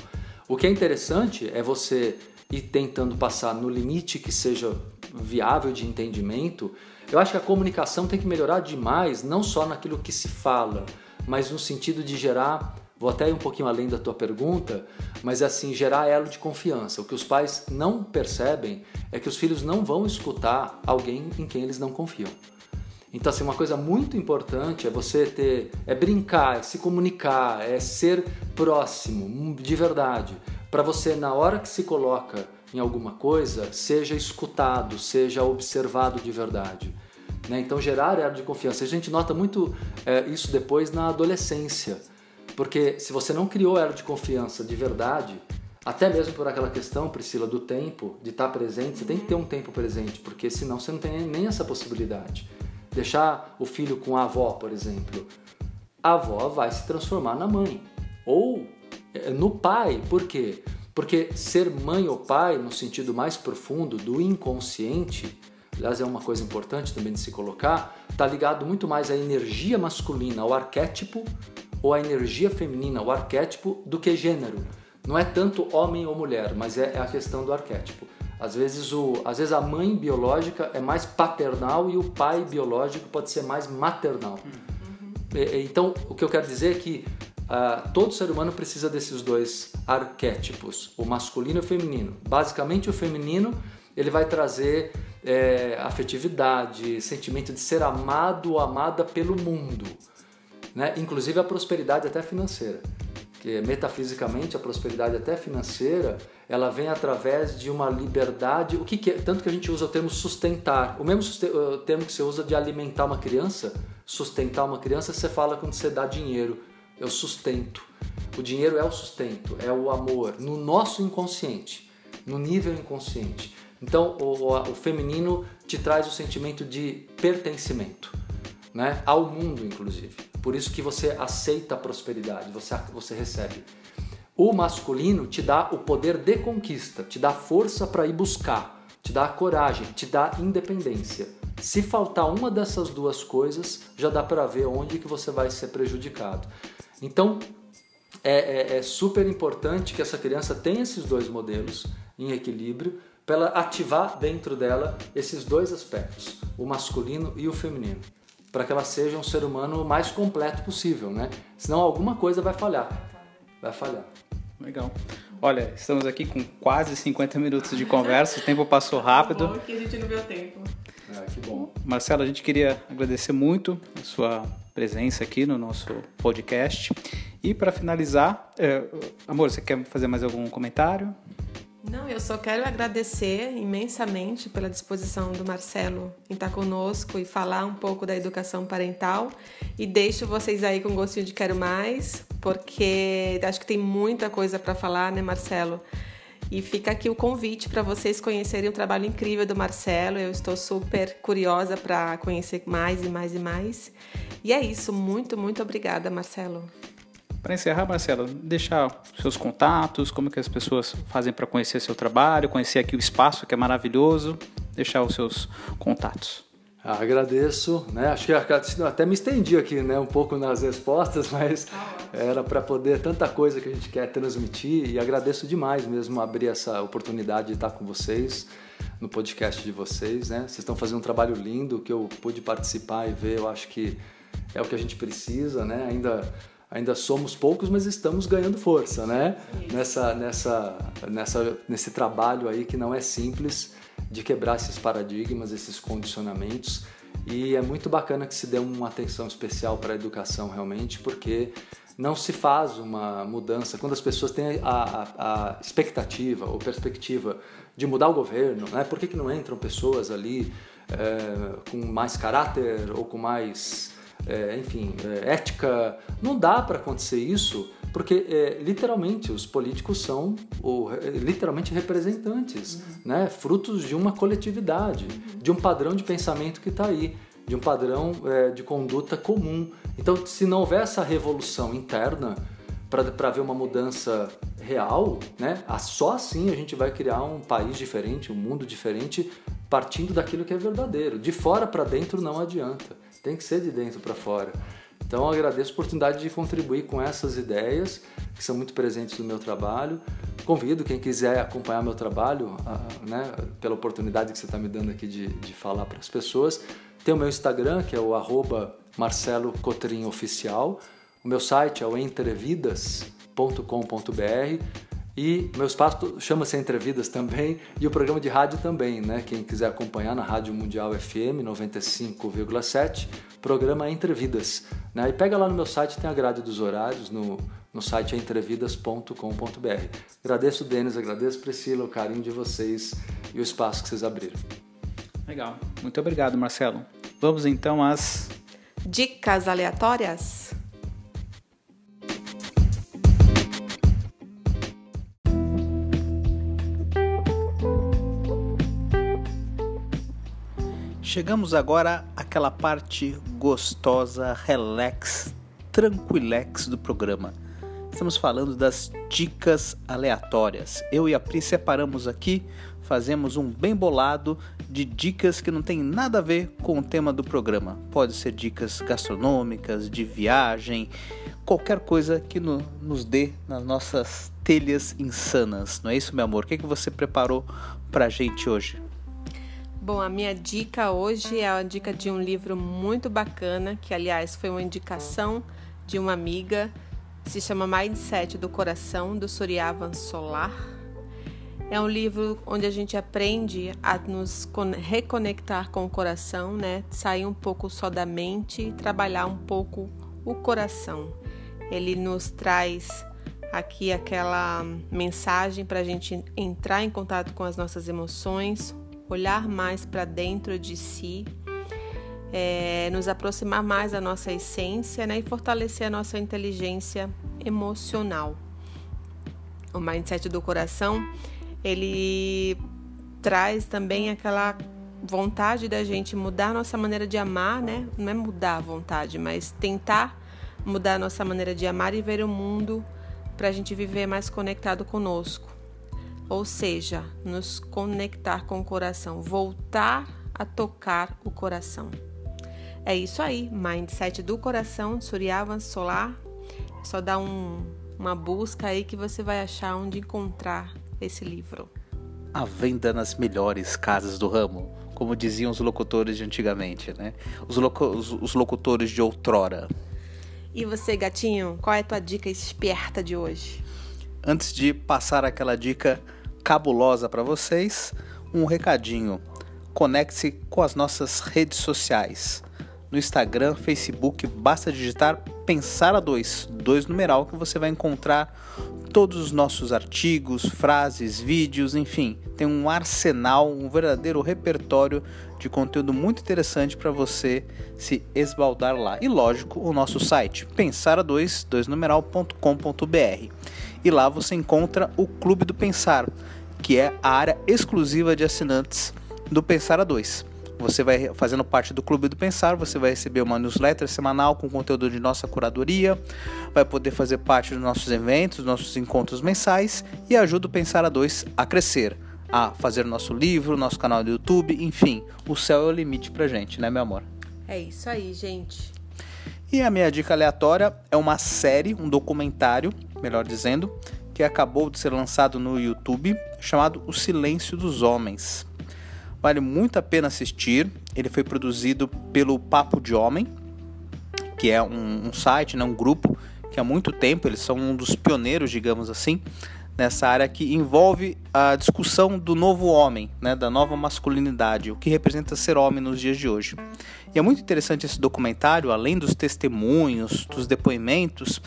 O que é interessante é você ir tentando passar no limite que seja viável de entendimento. Eu acho que a comunicação tem que melhorar demais, não só naquilo que se fala, mas no sentido de gerar Vou até ir um pouquinho além da tua pergunta, mas é assim, gerar elo de confiança. O que os pais não percebem é que os filhos não vão escutar alguém em quem eles não confiam. Então, assim, uma coisa muito importante é você ter, é brincar, é se comunicar, é ser próximo, de verdade, para você, na hora que se coloca em alguma coisa, seja escutado, seja observado de verdade. Né? Então, gerar elo de confiança. A gente nota muito é, isso depois na adolescência porque se você não criou elo de confiança de verdade, até mesmo por aquela questão, Priscila, do tempo, de estar presente, você tem que ter um tempo presente, porque senão você não tem nem essa possibilidade. Deixar o filho com a avó, por exemplo, a avó vai se transformar na mãe. Ou no pai, por quê? Porque ser mãe ou pai, no sentido mais profundo do inconsciente, aliás, é uma coisa importante também de se colocar, está ligado muito mais à energia masculina, ao arquétipo, ou a energia feminina, o arquétipo, do que gênero. Não é tanto homem ou mulher, mas é, é a questão do arquétipo. Às vezes, o, às vezes a mãe biológica é mais paternal e o pai biológico pode ser mais maternal. Uhum. Então, o que eu quero dizer é que uh, todo ser humano precisa desses dois arquétipos, o masculino e o feminino. Basicamente, o feminino ele vai trazer é, afetividade, sentimento de ser amado ou amada pelo mundo né? inclusive a prosperidade até financeira. Que metafisicamente a prosperidade até financeira, ela vem através de uma liberdade, o que, que é? tanto que a gente usa o termo sustentar. O mesmo o termo que você usa de alimentar uma criança, sustentar uma criança, você fala quando você dá dinheiro, é o sustento. O dinheiro é o sustento, é o amor, no nosso inconsciente, no nível inconsciente. Então, o, o feminino te traz o sentimento de pertencimento, né? ao mundo, inclusive. Por isso que você aceita a prosperidade, você, você recebe. O masculino te dá o poder de conquista, te dá força para ir buscar, te dá coragem, te dá independência. Se faltar uma dessas duas coisas, já dá para ver onde que você vai ser prejudicado. Então, é, é, é super importante que essa criança tenha esses dois modelos em equilíbrio para ela ativar dentro dela esses dois aspectos, o masculino e o feminino para que ela seja um ser humano mais completo possível, né? Senão alguma coisa vai falhar. Vai falhar. Legal. Olha, estamos aqui com quase 50 minutos de conversa, o tempo passou rápido. Bom que a gente não viu tempo. É, que bom. Marcelo, a gente queria agradecer muito a sua presença aqui no nosso podcast. E para finalizar, é, amor, você quer fazer mais algum comentário? Não, eu só quero agradecer imensamente pela disposição do Marcelo em estar conosco e falar um pouco da educação parental. E deixo vocês aí com gostinho de quero mais, porque acho que tem muita coisa para falar, né, Marcelo? E fica aqui o convite para vocês conhecerem o trabalho incrível do Marcelo. Eu estou super curiosa para conhecer mais e mais e mais. E é isso. Muito, muito obrigada, Marcelo. Para encerrar, Marcelo, deixar seus contatos, como que as pessoas fazem para conhecer seu trabalho, conhecer aqui o espaço que é maravilhoso, deixar os seus contatos. Ah, agradeço, né? Acho que até me estendi aqui, né, um pouco nas respostas, mas era para poder tanta coisa que a gente quer transmitir e agradeço demais mesmo abrir essa oportunidade de estar com vocês no podcast de vocês, né? Vocês estão fazendo um trabalho lindo que eu pude participar e ver, eu acho que é o que a gente precisa, né? Ainda ainda somos poucos, mas estamos ganhando força, né? Nessa, nessa, nessa, nesse trabalho aí que não é simples de quebrar esses paradigmas, esses condicionamentos. E é muito bacana que se dê uma atenção especial para a educação realmente, porque não se faz uma mudança quando as pessoas têm a, a, a expectativa ou perspectiva de mudar o governo, né? Por que, que não entram pessoas ali é, com mais caráter ou com mais é, enfim, é, ética. Não dá para acontecer isso porque é, literalmente os políticos são ou, é, literalmente representantes, uhum. né? frutos de uma coletividade, uhum. de um padrão de pensamento que está aí, de um padrão é, de conduta comum. Então, se não houver essa revolução interna para ver uma mudança real, né? só assim a gente vai criar um país diferente, um mundo diferente, partindo daquilo que é verdadeiro. De fora para dentro não adianta tem que ser de dentro para fora. Então agradeço a oportunidade de contribuir com essas ideias que são muito presentes no meu trabalho. Convido quem quiser acompanhar meu trabalho, né, pela oportunidade que você está me dando aqui de, de falar para as pessoas. Tem o meu Instagram, que é o arroba Marcelo Cotrim Oficial. O meu site é o entrevidas.com.br. E meu espaço chama-se Entrevidas também e o programa de rádio também, né? Quem quiser acompanhar na Rádio Mundial FM 95,7, programa Entrevidas. Né? E pega lá no meu site, tem a grade dos horários, no, no site entrevidas.com.br. Agradeço, Denis, agradeço, Priscila, o carinho de vocês e o espaço que vocês abriram. Legal. Muito obrigado, Marcelo. Vamos então às dicas aleatórias. Chegamos agora àquela parte gostosa, relax, tranquilex do programa. Estamos falando das dicas aleatórias. Eu e a Pri separamos aqui, fazemos um bem bolado de dicas que não tem nada a ver com o tema do programa. Pode ser dicas gastronômicas, de viagem, qualquer coisa que no, nos dê nas nossas telhas insanas. Não é isso, meu amor? O que, é que você preparou pra gente hoje? Bom, a minha dica hoje é a dica de um livro muito bacana, que aliás foi uma indicação de uma amiga, se chama Mindset do Coração, do Suryavan Solar. É um livro onde a gente aprende a nos reconectar com o coração, né? Sair um pouco só da mente e trabalhar um pouco o coração. Ele nos traz aqui aquela mensagem para a gente entrar em contato com as nossas emoções, olhar mais para dentro de si, é, nos aproximar mais da nossa essência né, e fortalecer a nossa inteligência emocional. O mindset do coração ele traz também aquela vontade da gente mudar a nossa maneira de amar, né? Não é mudar a vontade, mas tentar mudar a nossa maneira de amar e ver o mundo para a gente viver mais conectado conosco ou seja, nos conectar com o coração, voltar a tocar o coração. É isso aí, Mindset do Coração, Suryavan Solar. É só dá um, uma busca aí que você vai achar onde encontrar esse livro. A venda nas melhores casas do ramo, como diziam os locutores de antigamente, né? Os, loco os, os locutores de outrora. E você, gatinho, qual é a tua dica esperta de hoje? Antes de passar aquela dica cabulosa para vocês, um recadinho. Conecte-se com as nossas redes sociais. no Instagram, Facebook, basta digitar Pensar a 2, 2 numeral, que você vai encontrar todos os nossos artigos, frases, vídeos, enfim, tem um arsenal, um verdadeiro repertório de conteúdo muito interessante para você se esbaldar lá. E lógico, o nosso site pensara2, 2numeral.com.br. E lá você encontra o Clube do Pensar, que é a área exclusiva de assinantes do Pensar a 2. Você vai fazendo parte do Clube do Pensar, você vai receber uma newsletter semanal com conteúdo de nossa curadoria, vai poder fazer parte dos nossos eventos, nossos encontros mensais e ajuda o Pensar a 2 a crescer, a fazer nosso livro, nosso canal do YouTube, enfim, o céu é o limite pra gente, né, meu amor? É isso aí, gente. E a minha dica aleatória é uma série, um documentário, melhor dizendo, que acabou de ser lançado no YouTube, chamado O Silêncio dos Homens. Vale muito a pena assistir. Ele foi produzido pelo Papo de Homem, que é um, um site, né, um grupo que há muito tempo eles são um dos pioneiros, digamos assim, nessa área que envolve a discussão do novo homem, né, da nova masculinidade, o que representa ser homem nos dias de hoje. E é muito interessante esse documentário, além dos testemunhos, dos depoimentos,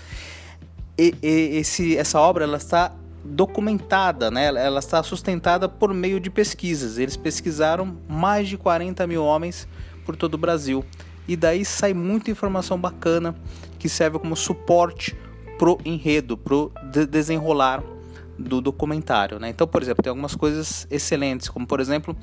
e, e, esse, essa obra ela está documentada, né? ela está sustentada por meio de pesquisas. Eles pesquisaram mais de 40 mil homens por todo o Brasil. E daí sai muita informação bacana que serve como suporte pro enredo, pro desenrolar do documentário. Né? Então, por exemplo, tem algumas coisas excelentes, como por exemplo,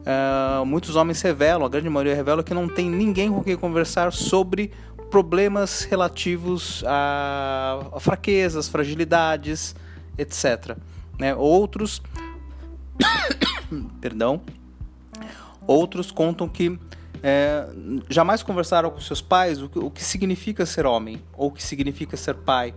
uh, muitos homens revelam, a grande maioria revela que não tem ninguém com quem conversar sobre problemas relativos a, fraquezas, fragilidades, etc. Né? Outros, perdão, outros contam que é, jamais conversaram com seus pais o que, o que significa ser homem ou o que significa ser pai.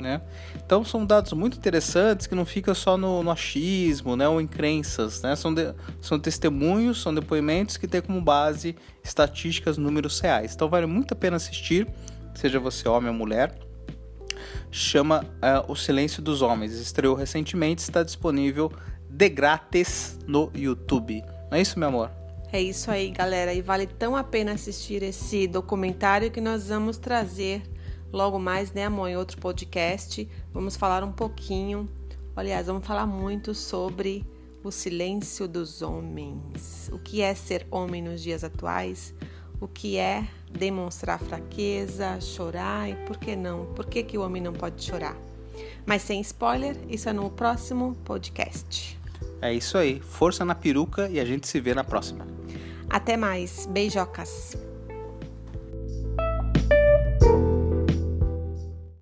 Né? Então são dados muito interessantes que não fica só no, no achismo né, ou em crenças. Né? São, de, são testemunhos, são depoimentos que têm como base estatísticas, números reais. Então vale muito a pena assistir, seja você homem ou mulher chama uh, O Silêncio dos Homens. Estreou recentemente, está disponível de grátis no YouTube. Não é isso, meu amor? É isso aí, galera. E vale tão a pena assistir esse documentário que nós vamos trazer logo mais, né, amor, em outro podcast. Vamos falar um pouquinho, aliás, vamos falar muito sobre o silêncio dos homens. O que é ser homem nos dias atuais? O que é demonstrar fraqueza, chorar e por que não? Por que, que o homem não pode chorar? Mas sem spoiler, isso é no próximo podcast. É isso aí. Força na peruca e a gente se vê na próxima. Até mais. Beijocas.